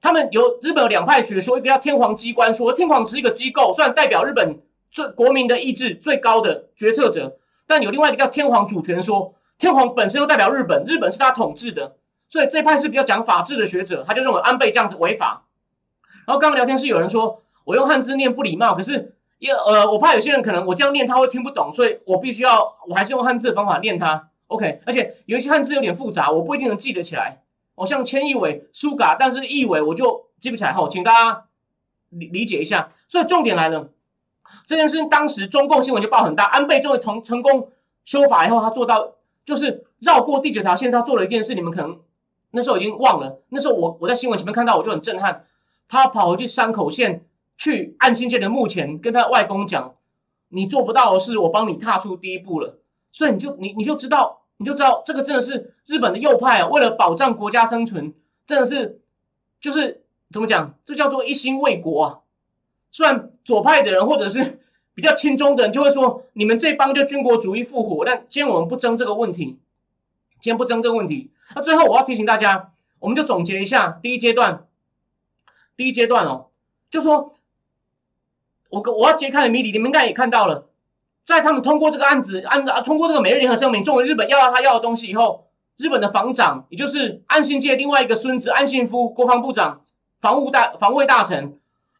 Speaker 1: 他们有日本有两派学说，一个叫天皇机关说，天皇只是一个机构，虽然代表日本最国民的意志最高的决策者，但有另外一个叫天皇主权说，天皇本身又代表日本，日本是他统治的，所以这派是比较讲法治的学者，他就认为安倍这样子违法。然后刚刚聊天室有人说我用汉字念不礼貌，可是也呃，我怕有些人可能我这样念他会听不懂，所以我必须要我还是用汉字的方法念它。OK，而且有一些汉字有点复杂，我不一定能记得起来。哦，像千亿伟、苏嘎，但是亿伟我就记不起来。好，请大家理理解一下。所以重点来了，这件事情当时中共新闻就报很大。安倍终于同成功修法以后，他做到就是绕过第九条线，他做了一件事，你们可能那时候已经忘了。那时候我我在新闻前面看到，我就很震撼。他跑回去山口县去岸信界的墓前，跟他外公讲：“你做不到的事，我帮你踏出第一步了。”所以你就你你就知道。你就知道这个真的是日本的右派啊，为了保障国家生存，真的是就是怎么讲？这叫做一心为国啊。虽然左派的人或者是比较亲中的人就会说，你们这帮就军国主义复活。但今天我们不争这个问题，今天不争这个问题。那最后我要提醒大家，我们就总结一下第一阶段。第一阶段哦，就说我我要揭开的谜底，你们应该也看到了。在他们通过这个案子，按啊通过这个美日联合声明，作为日本要到他要的东西以后，日本的防长，也就是安信介另外一个孙子安信夫国防部长、防务大防卫大臣，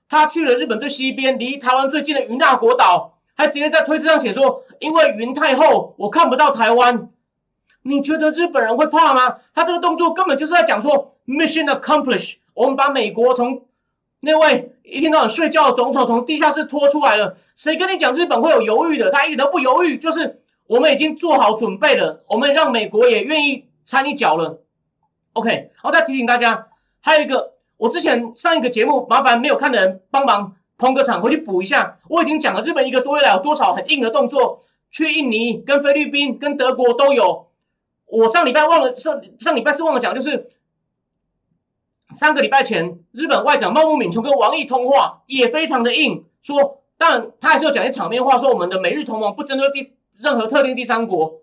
Speaker 1: 他去了日本最西边、离台湾最近的云大国岛，还直接在推特上写说：“因为云太厚，我看不到台湾。”你觉得日本人会怕吗？他这个动作根本就是在讲说 “mission accomplished”，我们把美国从。那位一天到晚睡觉的总统从地下室拖出来了，谁跟你讲日本会有犹豫的？他一点都不犹豫，就是我们已经做好准备了，我们让美国也愿意掺一脚了。OK，然后再提醒大家，还有一个，我之前上一个节目，麻烦没有看的人帮忙捧个场，回去补一下。我已经讲了日本一个多月来有多少很硬的动作，去印尼、跟菲律宾、跟德国都有。我上礼拜忘了上上礼拜是忘了讲，就是。三个礼拜前，日本外长茂木敏充跟王毅通话也非常的硬，说，但他还是要讲些场面话，说我们的美日同盟不针对第任何特定第三国，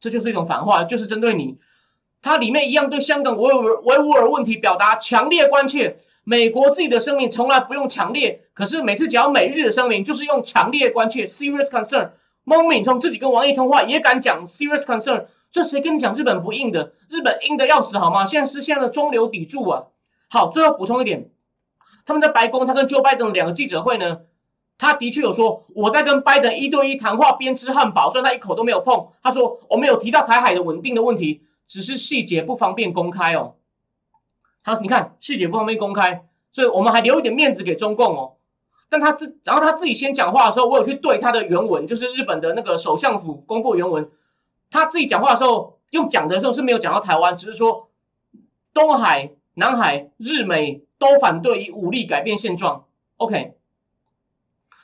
Speaker 1: 这就是一种反话，就是针对你。他里面一样对香港维吾维吾尔问题表达强烈关切。美国自己的声明从来不用强烈，可是每次只要美日的声明就是用强烈关切 （serious concern）。茂木敏充自己跟王毅通话也敢讲 serious concern，这谁跟你讲日本不硬的？日本硬的要死好吗？现在是现在的中流砥柱啊！好，最后补充一点，他们在白宫，他跟 Joe Biden 两个记者会呢，他的确有说我在跟拜登一对一谈话，边吃汉堡，虽然他一口都没有碰。他说我们有提到台海的稳定的问题，只是细节不方便公开哦。他你看细节不方便公开，所以我们还留一点面子给中共哦。但他自然后他自己先讲话的时候，我有去对他的原文，就是日本的那个首相府公布原文，他自己讲话的时候用讲的时候是没有讲到台湾，只是说东海。南海、日美都反对以武力改变现状。OK，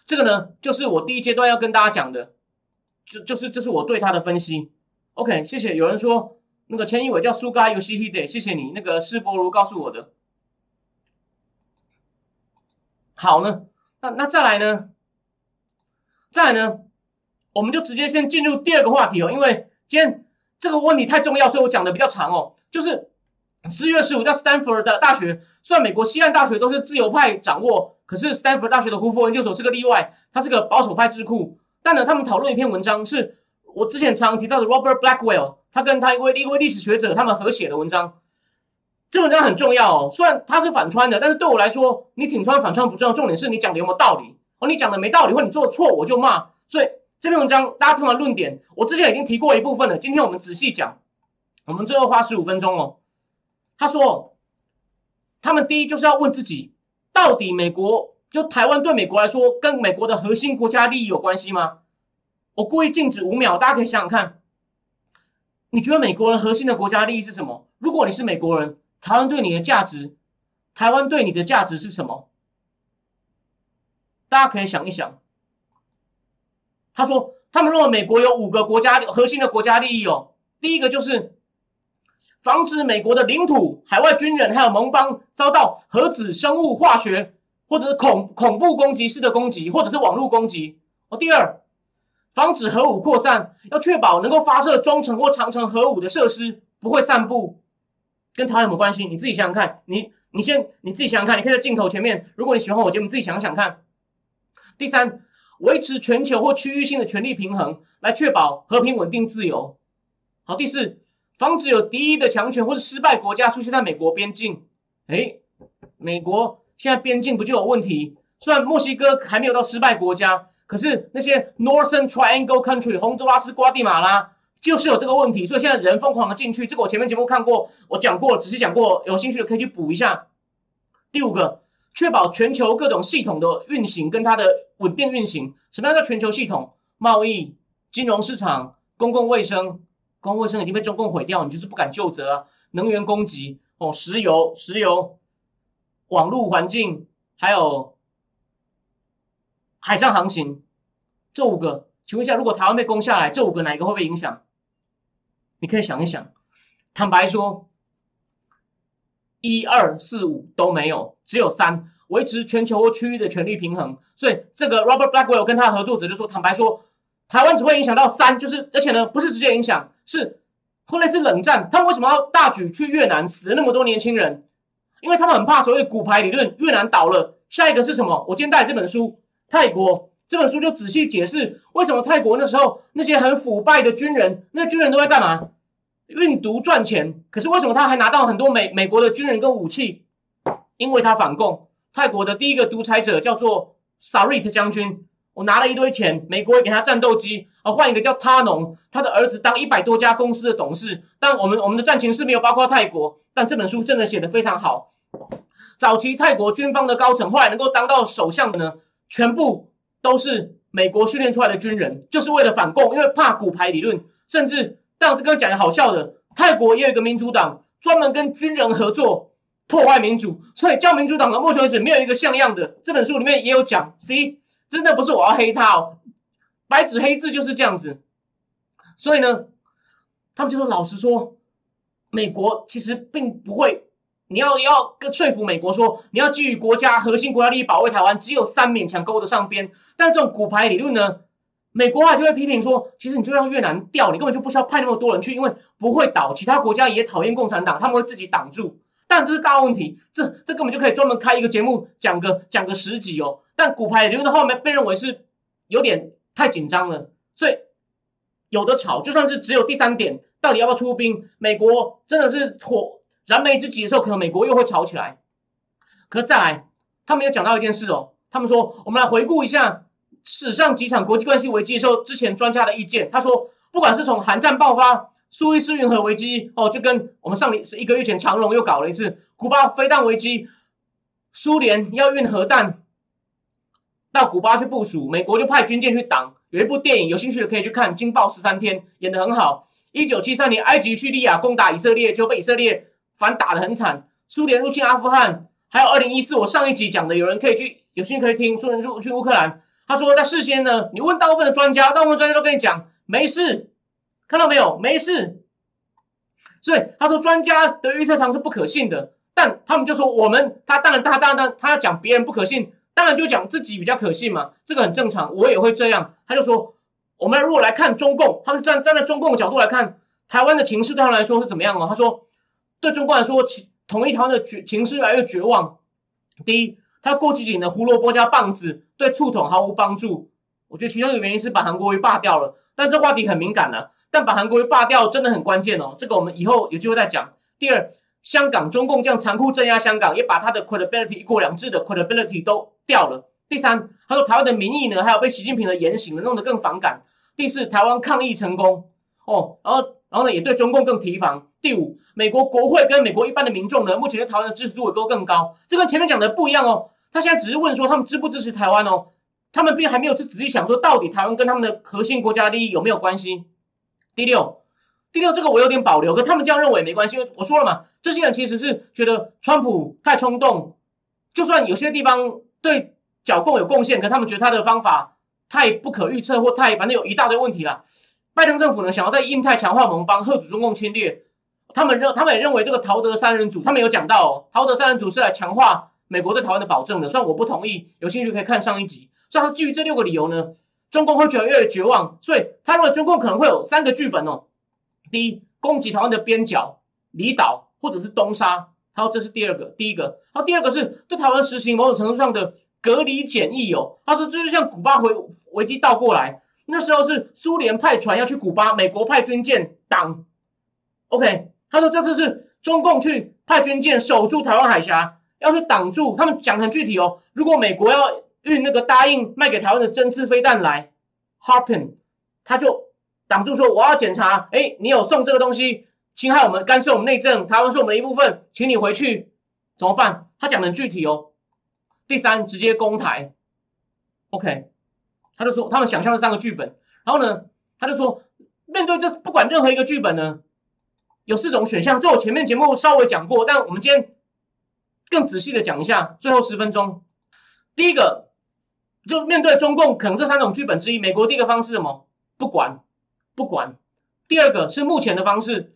Speaker 1: 这个呢，就是我第一阶段要跟大家讲的，就就是这是我对他的分析。OK，谢谢。有人说那个千一伟叫苏嘎游戏 hide，谢谢你。那个施博如告诉我的。好呢，那那再来呢？再来呢？我们就直接先进入第二个话题哦，因为今天这个问题太重要，所以我讲的比较长哦，就是。四月十五，在 Stanford 的大学，虽然美国西岸大学都是自由派掌握，可是 Stanford 大学的胡佛研究所是个例外，它是个保守派智库。但呢，他们讨论一篇文章，是我之前常提到的 Robert Blackwell，他跟他一位一位历史学者他们合写的文章。这文章很重要哦，虽然他是反穿的，但是对我来说，你挺穿反穿不重要，重点是你讲的有没有道理哦。你讲的没道理，或你做错，我就骂。所以这篇文章大家听完论点，我之前已经提过一部分了，今天我们仔细讲，我们最后花十五分钟哦。他说：“他们第一就是要问自己，到底美国就台湾对美国来说，跟美国的核心国家利益有关系吗？”我故意静止五秒，大家可以想想看，你觉得美国人核心的国家利益是什么？如果你是美国人，台湾对你的价值，台湾对你的价值是什么？大家可以想一想。他说他们认为美国有五个国家核心的国家利益哦，第一个就是防止美国的领土、海外军人还有盟邦遭到核子、生物、化学或者是恐恐怖攻击式的攻击，或者是网络攻击哦。第二，防止核武扩散，要确保能够发射中程或长程核武的设施不会散布。跟台湾有什么关系？你自己想想看，你你先你自己想想看，你可以在镜头前面。如果你喜欢我节目，自己想想看。第三，维持全球或区域性的权力平衡，来确保和平、稳定、自由。好，第四，防止有敌意的强权或者失败国家出现在美国边境。诶，美国现在边境不就有问题？虽然墨西哥还没有到失败国家，可是那些 Northern Triangle Country，洪都拉斯、瓜地马拉。就是有这个问题，所以现在人疯狂的进去。这个我前面节目看过，我讲过，只是讲过，有兴趣的可以去补一下。第五个，确保全球各种系统的运行跟它的稳定运行。什么样叫全球系统？贸易、金融市场、公共卫生。公共卫生已经被中共毁掉，你就是不敢就责啊。能源供给哦，石油、石油、网络环境，还有海上航行，这五个，请问一下，如果台湾被攻下来，这五个哪一个会被影响？你可以想一想，坦白说，一二四五都没有，只有三维持全球或区域的权力平衡。所以这个 Robert Blackwell 跟他的合作者就说，坦白说，台湾只会影响到三，就是而且呢，不是直接影响，是后来是冷战。他们为什么要大举去越南，死了那么多年轻人？因为他们很怕所谓的骨牌理论，越南倒了，下一个是什么？我今天带这本书，泰国。这本书就仔细解释为什么泰国那时候那些很腐败的军人，那军人都在干嘛？运毒赚钱。可是为什么他还拿到很多美美国的军人跟武器？因为他反共。泰国的第一个独裁者叫做萨瑞特将军，我拿了一堆钱，美国也给他战斗机，啊，换一个叫他农，他的儿子当一百多家公司的董事。但我们我们的战情是没有包括泰国，但这本书真的写得非常好。早期泰国军方的高层后来能够当到首相的呢，全部。都是美国训练出来的军人，就是为了反共，因为怕骨牌理论。甚至，但我刚刚讲的好笑的，泰国也有一个民主党，专门跟军人合作破坏民主。所以，叫民主党的目前为止没有一个像样的。这本书里面也有讲，C 真的不是我要黑他哦，白纸黑字就是这样子。所以呢，他们就说，老实说，美国其实并不会。你要要跟说服美国说，你要基于国家核心国家利益保卫台湾，只有三勉强勾得上边。但这种骨牌理论呢，美国啊就会批评说，其实你就让越南掉，你根本就不需要派那么多人去，因为不会倒。其他国家也讨厌共产党，他们会自己挡住。但这是大问题，这这根本就可以专门开一个节目讲个讲个十集哦。但骨牌留在后面被认为是有点太紧张了，所以有的吵。就算是只有第三点，到底要不要出兵，美国真的是妥。燃眉之急的时候，可能美国又会吵起来。可是再来，他们有讲到一件事哦。他们说，我们来回顾一下史上几场国际关系危机的时候，之前专家的意见。他说，不管是从韩战爆发、苏伊士运河危机，哦，就跟我们上一是一个月前长荣又搞了一次古巴飞弹危机，苏联要运核弹到古巴去部署，美国就派军舰去挡。有一部电影，有兴趣的可以去看《惊爆十三天》，演的很好。一九七三年，埃及、叙利亚攻打以色列，就被以色列。反打的很惨，苏联入侵阿富汗，还有二零一四，我上一集讲的，有人可以去，有兴趣可以听。苏联入侵乌克兰，他说在事先呢，你问大部分的专家，大部分专家都跟你讲没事，看到没有，没事。所以他说专家的预测常是不可信的，但他们就说我们，他当然他当然他要讲别人不可信，当然就讲自己比较可信嘛，这个很正常，我也会这样。他就说，我们如果来看中共，他们站站在中共的角度来看，台湾的情势对他来说是怎么样哦？他说。对中共来说，情统一台湾的绝情势越来越绝望。第一，他过去几年的胡萝卜加棒子对促统毫无帮助。我觉得其中一个原因是把韩国瑜罢掉了，但这话题很敏感了。但把韩国瑜罢掉真的很关键哦，这个我们以后有机会再讲。第二，香港中共这样残酷镇压香港，也把他的 credibility 一国两制的 credibility 都掉了。第三，他说台湾的民意呢，还有被习近平的言行呢弄得更反感。第四，台湾抗议成功哦，然后然后呢也对中共更提防。第五，美国国会跟美国一般的民众呢，目前对台湾的支持度也都更高。这跟前面讲的不一样哦。他现在只是问说他们支不支持台湾哦，他们并还没有去仔细想说到底台湾跟他们的核心国家利益有没有关系。第六，第六这个我有点保留，可他们这样认为没关系，因为我说了嘛，这些人其实是觉得川普太冲动，就算有些地方对剿共有贡献，可他们觉得他的方法太不可预测或太反正有一大堆问题了。拜登政府呢，想要在印太强化盟邦，遏阻中共侵略。他们认，他们也认为这个陶德三人组，他们有讲到哦，陶德三人组是来强化美国对台湾的保证的。虽然我不同意，有兴趣可以看上一集。所以，基于这六个理由呢，中共会觉得越来越绝望。所以，他认为中共可能会有三个剧本哦。第一，攻击台湾的边角、离岛或者是东沙。好，这是第二个。第一个，然后，第二个是对台湾实行某种程度上的隔离检疫哦。他说，这就像古巴回危机倒过来。那时候是苏联派船要去古巴，美国派军舰挡。OK，他说这次是中共去派军舰守住台湾海峡，要去挡住。他们讲很具体哦，如果美国要运那个答应卖给台湾的针刺飞弹来，Harpoon，他就挡住说我要检查。哎，你有送这个东西，侵害我们，干涉我们内政，台湾是我们的一部分，请你回去怎么办？他讲的很具体哦。第三，直接攻台。OK。他就说，他们想象的三个剧本，然后呢，他就说，面对这不管任何一个剧本呢，有四种选项。这我前面节目稍微讲过，但我们今天更仔细的讲一下。最后十分钟，第一个就面对中共可能这三种剧本之一，美国第一个方式什么？不管，不管。第二个是目前的方式，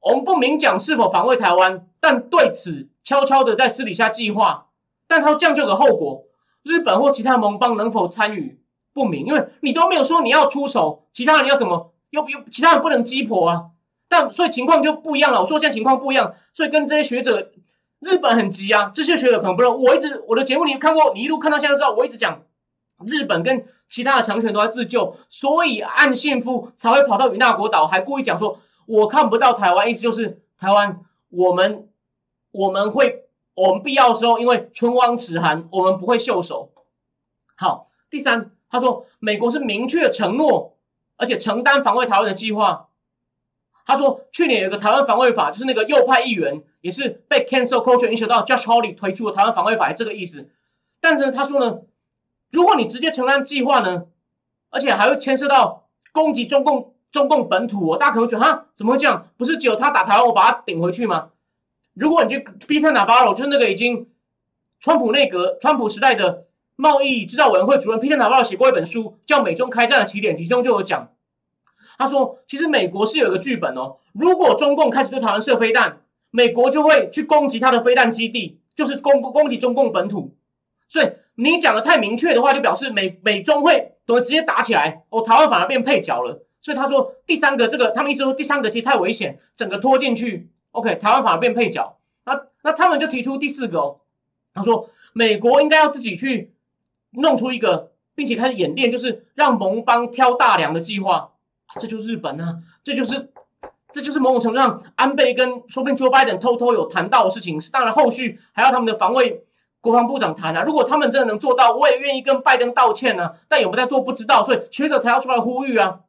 Speaker 1: 我们不明讲是否防卫台湾，但对此悄悄的在私底下计划，但它这样就个后果，日本或其他盟邦能否参与？不明，因为你都没有说你要出手，其他人要怎么又又其他人不能击破啊？但所以情况就不一样了。我说现在情况不一样，所以跟这些学者，日本很急啊。这些学者可能不认。我一直我的节目你看过，你一路看到现在知道，我一直讲日本跟其他的强权都在自救，所以岸信夫才会跑到与那国岛，还故意讲说我看不到台湾，意思就是台湾我们我们会我们必要的时候，因为唇亡齿寒，我们不会袖手。好，第三。他说：“美国是明确承诺，而且承担防卫台湾的计划。”他说：“去年有一个台湾防卫法，就是那个右派议员也是被 cancel culture 影响到，Josh Hawley 推出的台湾防卫法，这个意思。但是他说呢，如果你直接承担计划呢，而且还会牵涉到攻击中共中共本土，哦，大家可能觉得哈，怎么会这样？不是只有他打台湾，我把他顶回去吗？如果你去 Peter Navarro，就是那个已经川普内阁、川普时代的。”贸易制造委员会主任 Peter Navarro 写过一本书，叫《美中开战的起点》，其中就有讲，他说，其实美国是有一个剧本哦，如果中共开始对台湾射飞弹，美国就会去攻击他的飞弹基地，就是攻攻击中共本土。所以你讲的太明确的话，就表示美美中会都会直接打起来，哦，台湾反而变配角了。所以他说第三个这个，他们意思说第三个其实太危险，整个拖进去，OK，台湾反而变配角。那那他们就提出第四个哦，他说美国应该要自己去。弄出一个，并且开始演练，就是让盟邦挑大梁的计划，这就是日本啊，这就是，这就是某种程度上安倍跟说不定 Joe Biden 偷偷有谈到的事情。当然后续还要他们的防卫国防部长谈啊。如果他们真的能做到，我也愿意跟拜登道歉呢。但有没有在做不知道，所以学者才要出来呼吁啊。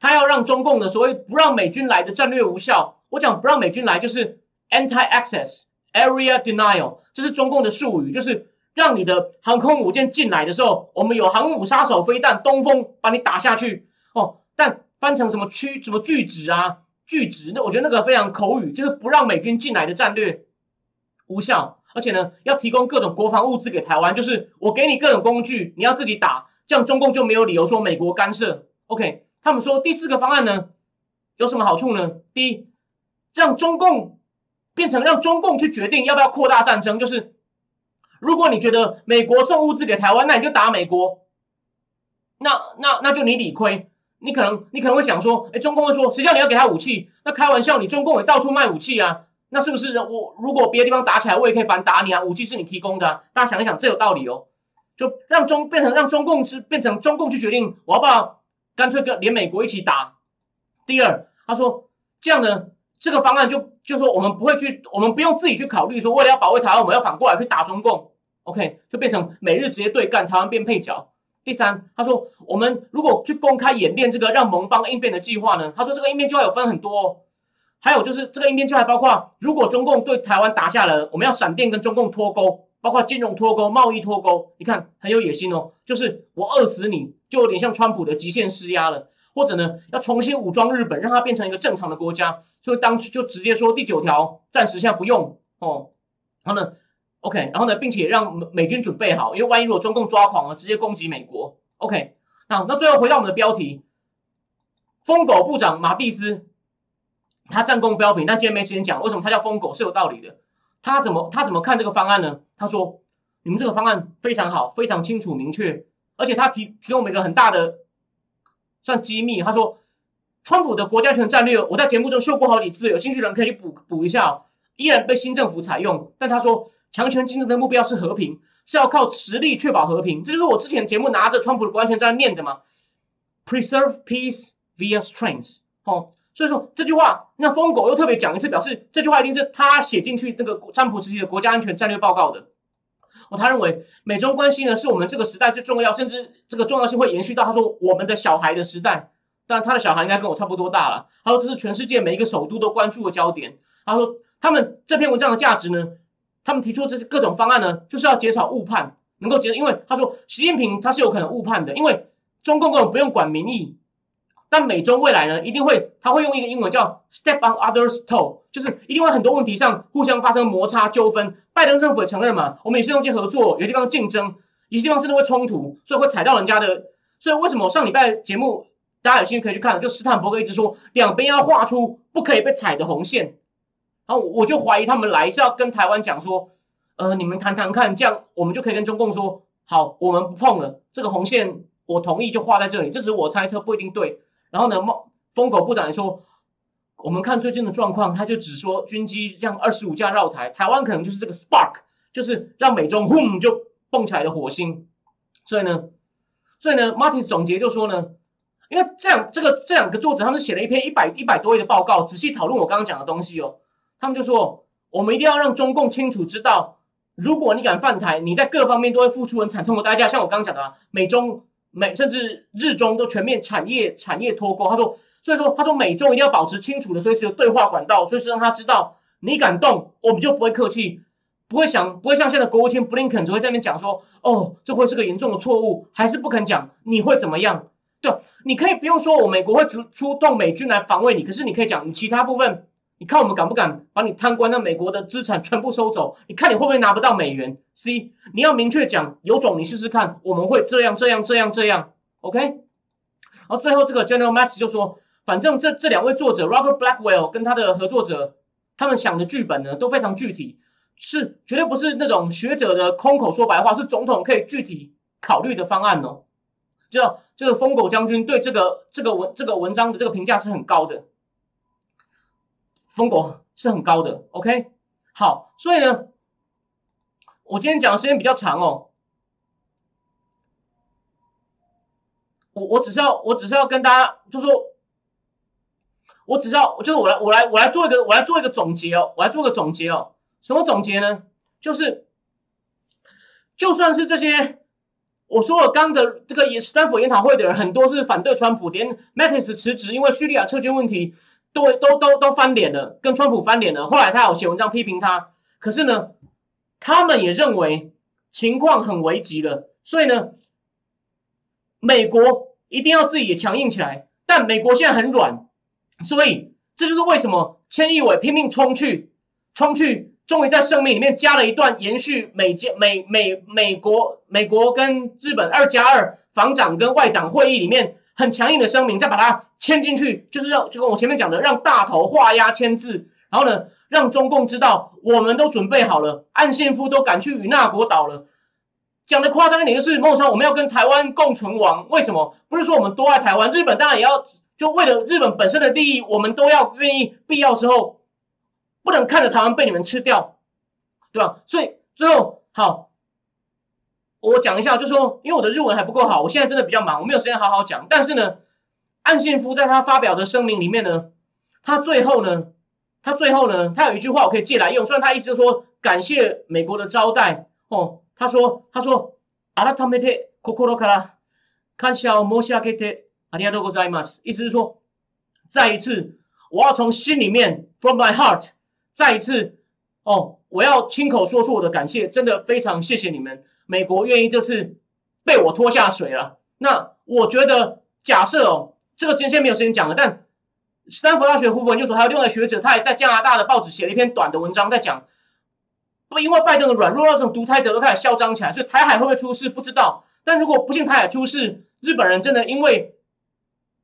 Speaker 1: 他要让中共的所谓不让美军来的战略无效。我讲不让美军来就是 anti-access area denial，这是中共的术语，就是。让你的航空母舰进来的时候，我们有航母杀手飞弹东风把你打下去哦。但翻成什么区什么拒止啊拒止，那我觉得那个非常口语，就是不让美军进来的战略无效。而且呢，要提供各种国防物资给台湾，就是我给你各种工具，你要自己打，这样中共就没有理由说美国干涉。OK，他们说第四个方案呢有什么好处呢？第一，让中共变成让中共去决定要不要扩大战争，就是。如果你觉得美国送物资给台湾，那你就打美国。那那那就你理亏。你可能你可能会想说，哎，中共会说，谁叫你要给他武器？那开玩笑，你中共也到处卖武器啊。那是不是我如果别的地方打起来，我也可以反打你啊？武器是你提供的，大家想一想，这有道理哦。就让中变成让中共是变成中共去决定，我要不要干脆跟连美国一起打。第二，他说这样呢。这个方案就就说我们不会去，我们不用自己去考虑说为了要保卫台湾，我们要反过来去打中共，OK，就变成美日直接对干，台湾变配角。第三，他说我们如果去公开演练这个让盟邦应变的计划呢？他说这个应变计划有分很多，哦还有就是这个应变计划包括如果中共对台湾打下来，我们要闪电跟中共脱钩，包括金融脱钩、贸易脱钩，你看很有野心哦，就是我饿死你就有点像川普的极限施压了。或者呢，要重新武装日本，让它变成一个正常的国家，所以当初就直接说第九条暂时现在不用哦。然后呢，OK，然后呢，并且让美军准备好，因为万一如果中共抓狂了，直接攻击美国 OK，那那最后回到我们的标题，疯狗部长马蒂斯，他战功彪炳，但今天没时间讲为什么他叫疯狗是有道理的。他怎么他怎么看这个方案呢？他说：“你们这个方案非常好，非常清楚明确，而且他提提供我们一个很大的算机密。他说，川普的国家权战略，我在节目中秀过好几次，有兴趣的人可以补补一下。依然被新政府采用，但他说强权竞争的目标是和平，是要靠实力确保和平。这就是我之前节目拿着川普的国家权在念的嘛，Preserve peace via strength。哦。所以说这句话，那疯狗又特别讲一次，表示这句话一定是他写进去那个占卜时期的国家安全战略报告的。哦，他认为美中关系呢是我们这个时代最重要，甚至这个重要性会延续到他说我们的小孩的时代。但，他的小孩应该跟我差不多大了。他说这是全世界每一个首都都关注的焦点。他说他们这篇文章的价值呢，他们提出这些各种方案呢，就是要减少误判，能够减，因为他说习近平他是有可能误判的，因为中共根本不用管民意。但美中未来呢，一定会，他会用一个英文叫 “step on others' toe”，就是一定会很多问题上互相发生摩擦纠纷。拜登政府也承认嘛，我们也是用些合作，有些地方竞争，有些地方甚至会冲突，所以会踩到人家的。所以为什么上礼拜节目大家有兴趣可以去看，就斯坦伯格一直说两边要画出不可以被踩的红线。然后我就怀疑他们来是要跟台湾讲说，呃，你们谈谈看，这样我们就可以跟中共说，好，我们不碰了，这个红线我同意就画在这里。这只是我猜测，不一定对。然后呢，猫疯狗部长也说，我们看最近的状况，他就只说军机这样二十五架绕台，台湾可能就是这个 spark，就是让美中轰就蹦起来的火星。所以呢，所以呢，Martin 总结就说呢，因为这样这个这两个作者他们写了一篇一百一百多页的报告，仔细讨论我刚刚讲的东西哦。他们就说，我们一定要让中共清楚知道，如果你敢犯台，你在各方面都会付出很惨痛的代价。像我刚刚讲的，美中。美甚至日中都全面产业产业脱钩。他说，所以说他说美中一定要保持清楚的随时有对话管道，随时让他知道你敢动，我们就不会客气，不会想不会像现在国务卿布林肯只会在那边讲说，哦，这会是个严重的错误，还是不肯讲你会怎么样？对，你可以不用说我美国会出出动美军来防卫你，可是你可以讲你其他部分。你看我们敢不敢把你贪官的美国的资产全部收走？你看你会不会拿不到美元？C，你要明确讲，有种你试试看，我们会这样这样这样这样，OK？然后最后这个 General Max 就说，反正这这两位作者 Robert Blackwell 跟他的合作者，他们想的剧本呢都非常具体，是绝对不是那种学者的空口说白话，是总统可以具体考虑的方案哦。就这个疯狗将军对这个这个文这个文章的这个评价是很高的。风格是很高的，OK，好，所以呢，我今天讲的时间比较长哦，我我只是要我只是要跟大家就说，我只是要就是我来我来我来做一个我来做一个总结哦，我来做个总结哦，什么总结呢？就是就算是这些我说了刚的这个也斯坦福研讨会的人，很多是反对川普，连 Mattis 辞职，因为叙利亚撤军问题。都都都都翻脸了，跟川普翻脸了。后来他有写文章批评他，可是呢，他们也认为情况很危急了，所以呢，美国一定要自己也强硬起来。但美国现在很软，所以这就是为什么千亿伟拼命冲去，冲去，终于在声明里面加了一段延续美加美美美国美国跟日本二加二防长跟外长会议里面。很强硬的声明，再把它签进去，就是要就跟我前面讲的，让大头画押签字，然后呢，让中共知道我们都准备好了，岸信夫都赶去与那国岛了。讲的夸张一点，就是孟川我们要跟台湾共存亡。为什么？不是说我们多爱台湾，日本当然也要，就为了日本本身的利益，我们都要愿意，必要时候不能看着台湾被你们吃掉，对吧？所以最后好。我讲一下，就说，因为我的日文还不够好，我现在真的比较忙，我没有时间好好讲。但是呢，岸信夫在他发表的声明里面呢，他最后呢，他最后呢，他有一句话我可以借来用，虽然他意思就是说感谢美国的招待哦。他说，他说，あらためて心から感謝を申し上げてありがとうございます。意思是说，再一次，我要从心里面，from my heart，再一次哦，我要亲口说出我的感谢，真的非常谢谢你们。 美国愿意这次被我拖下水了，那我觉得假设哦，这个今天没有时间讲了，但斯坦福大学胡佛研究所还有另外学者，他也在加拿大的报纸写了一篇短的文章，在讲不因为拜登的软弱，让这种独裁者都开始嚣张起来，所以台海会不会出事不知道，但如果不幸台海出事，日本人真的因为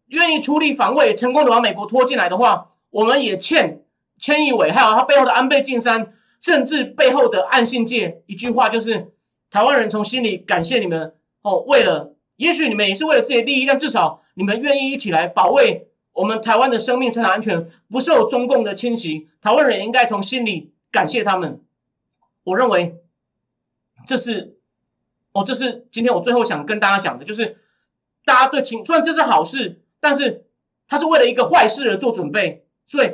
Speaker 1: 愿意出力防卫，成功的把美国拖进来的话，我们也欠千亿伟还有他背后的安倍晋三，甚至背后的岸信介一句话，就是台湾人从心里感谢你们哦。为了，也许你们也是为了自己的利益，但至少你们愿意一起来保卫我们台湾的生命、财产安全不受中共的侵袭。台湾人应该从心里感谢他们。我认为这是哦，这是今天我最后想跟大家讲的，就是大家对情，虽然这是好事，但是他是为了一个坏事而做准备，所以。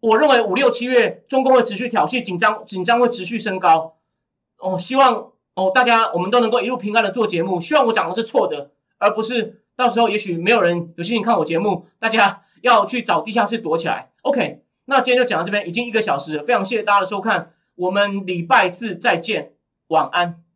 Speaker 1: 我认为五六七月中共会持续挑衅，紧张紧张会持续升高。哦，希望哦大家我们都能够一路平安的做节目。希望我讲的是错的，而不是到时候也许没有人有心情看我节目，大家 要去找地下室躲起来。OK，那今天就讲到这边，已经一个小时了，非常谢谢大家的收看，我们礼拜四再见，晚安。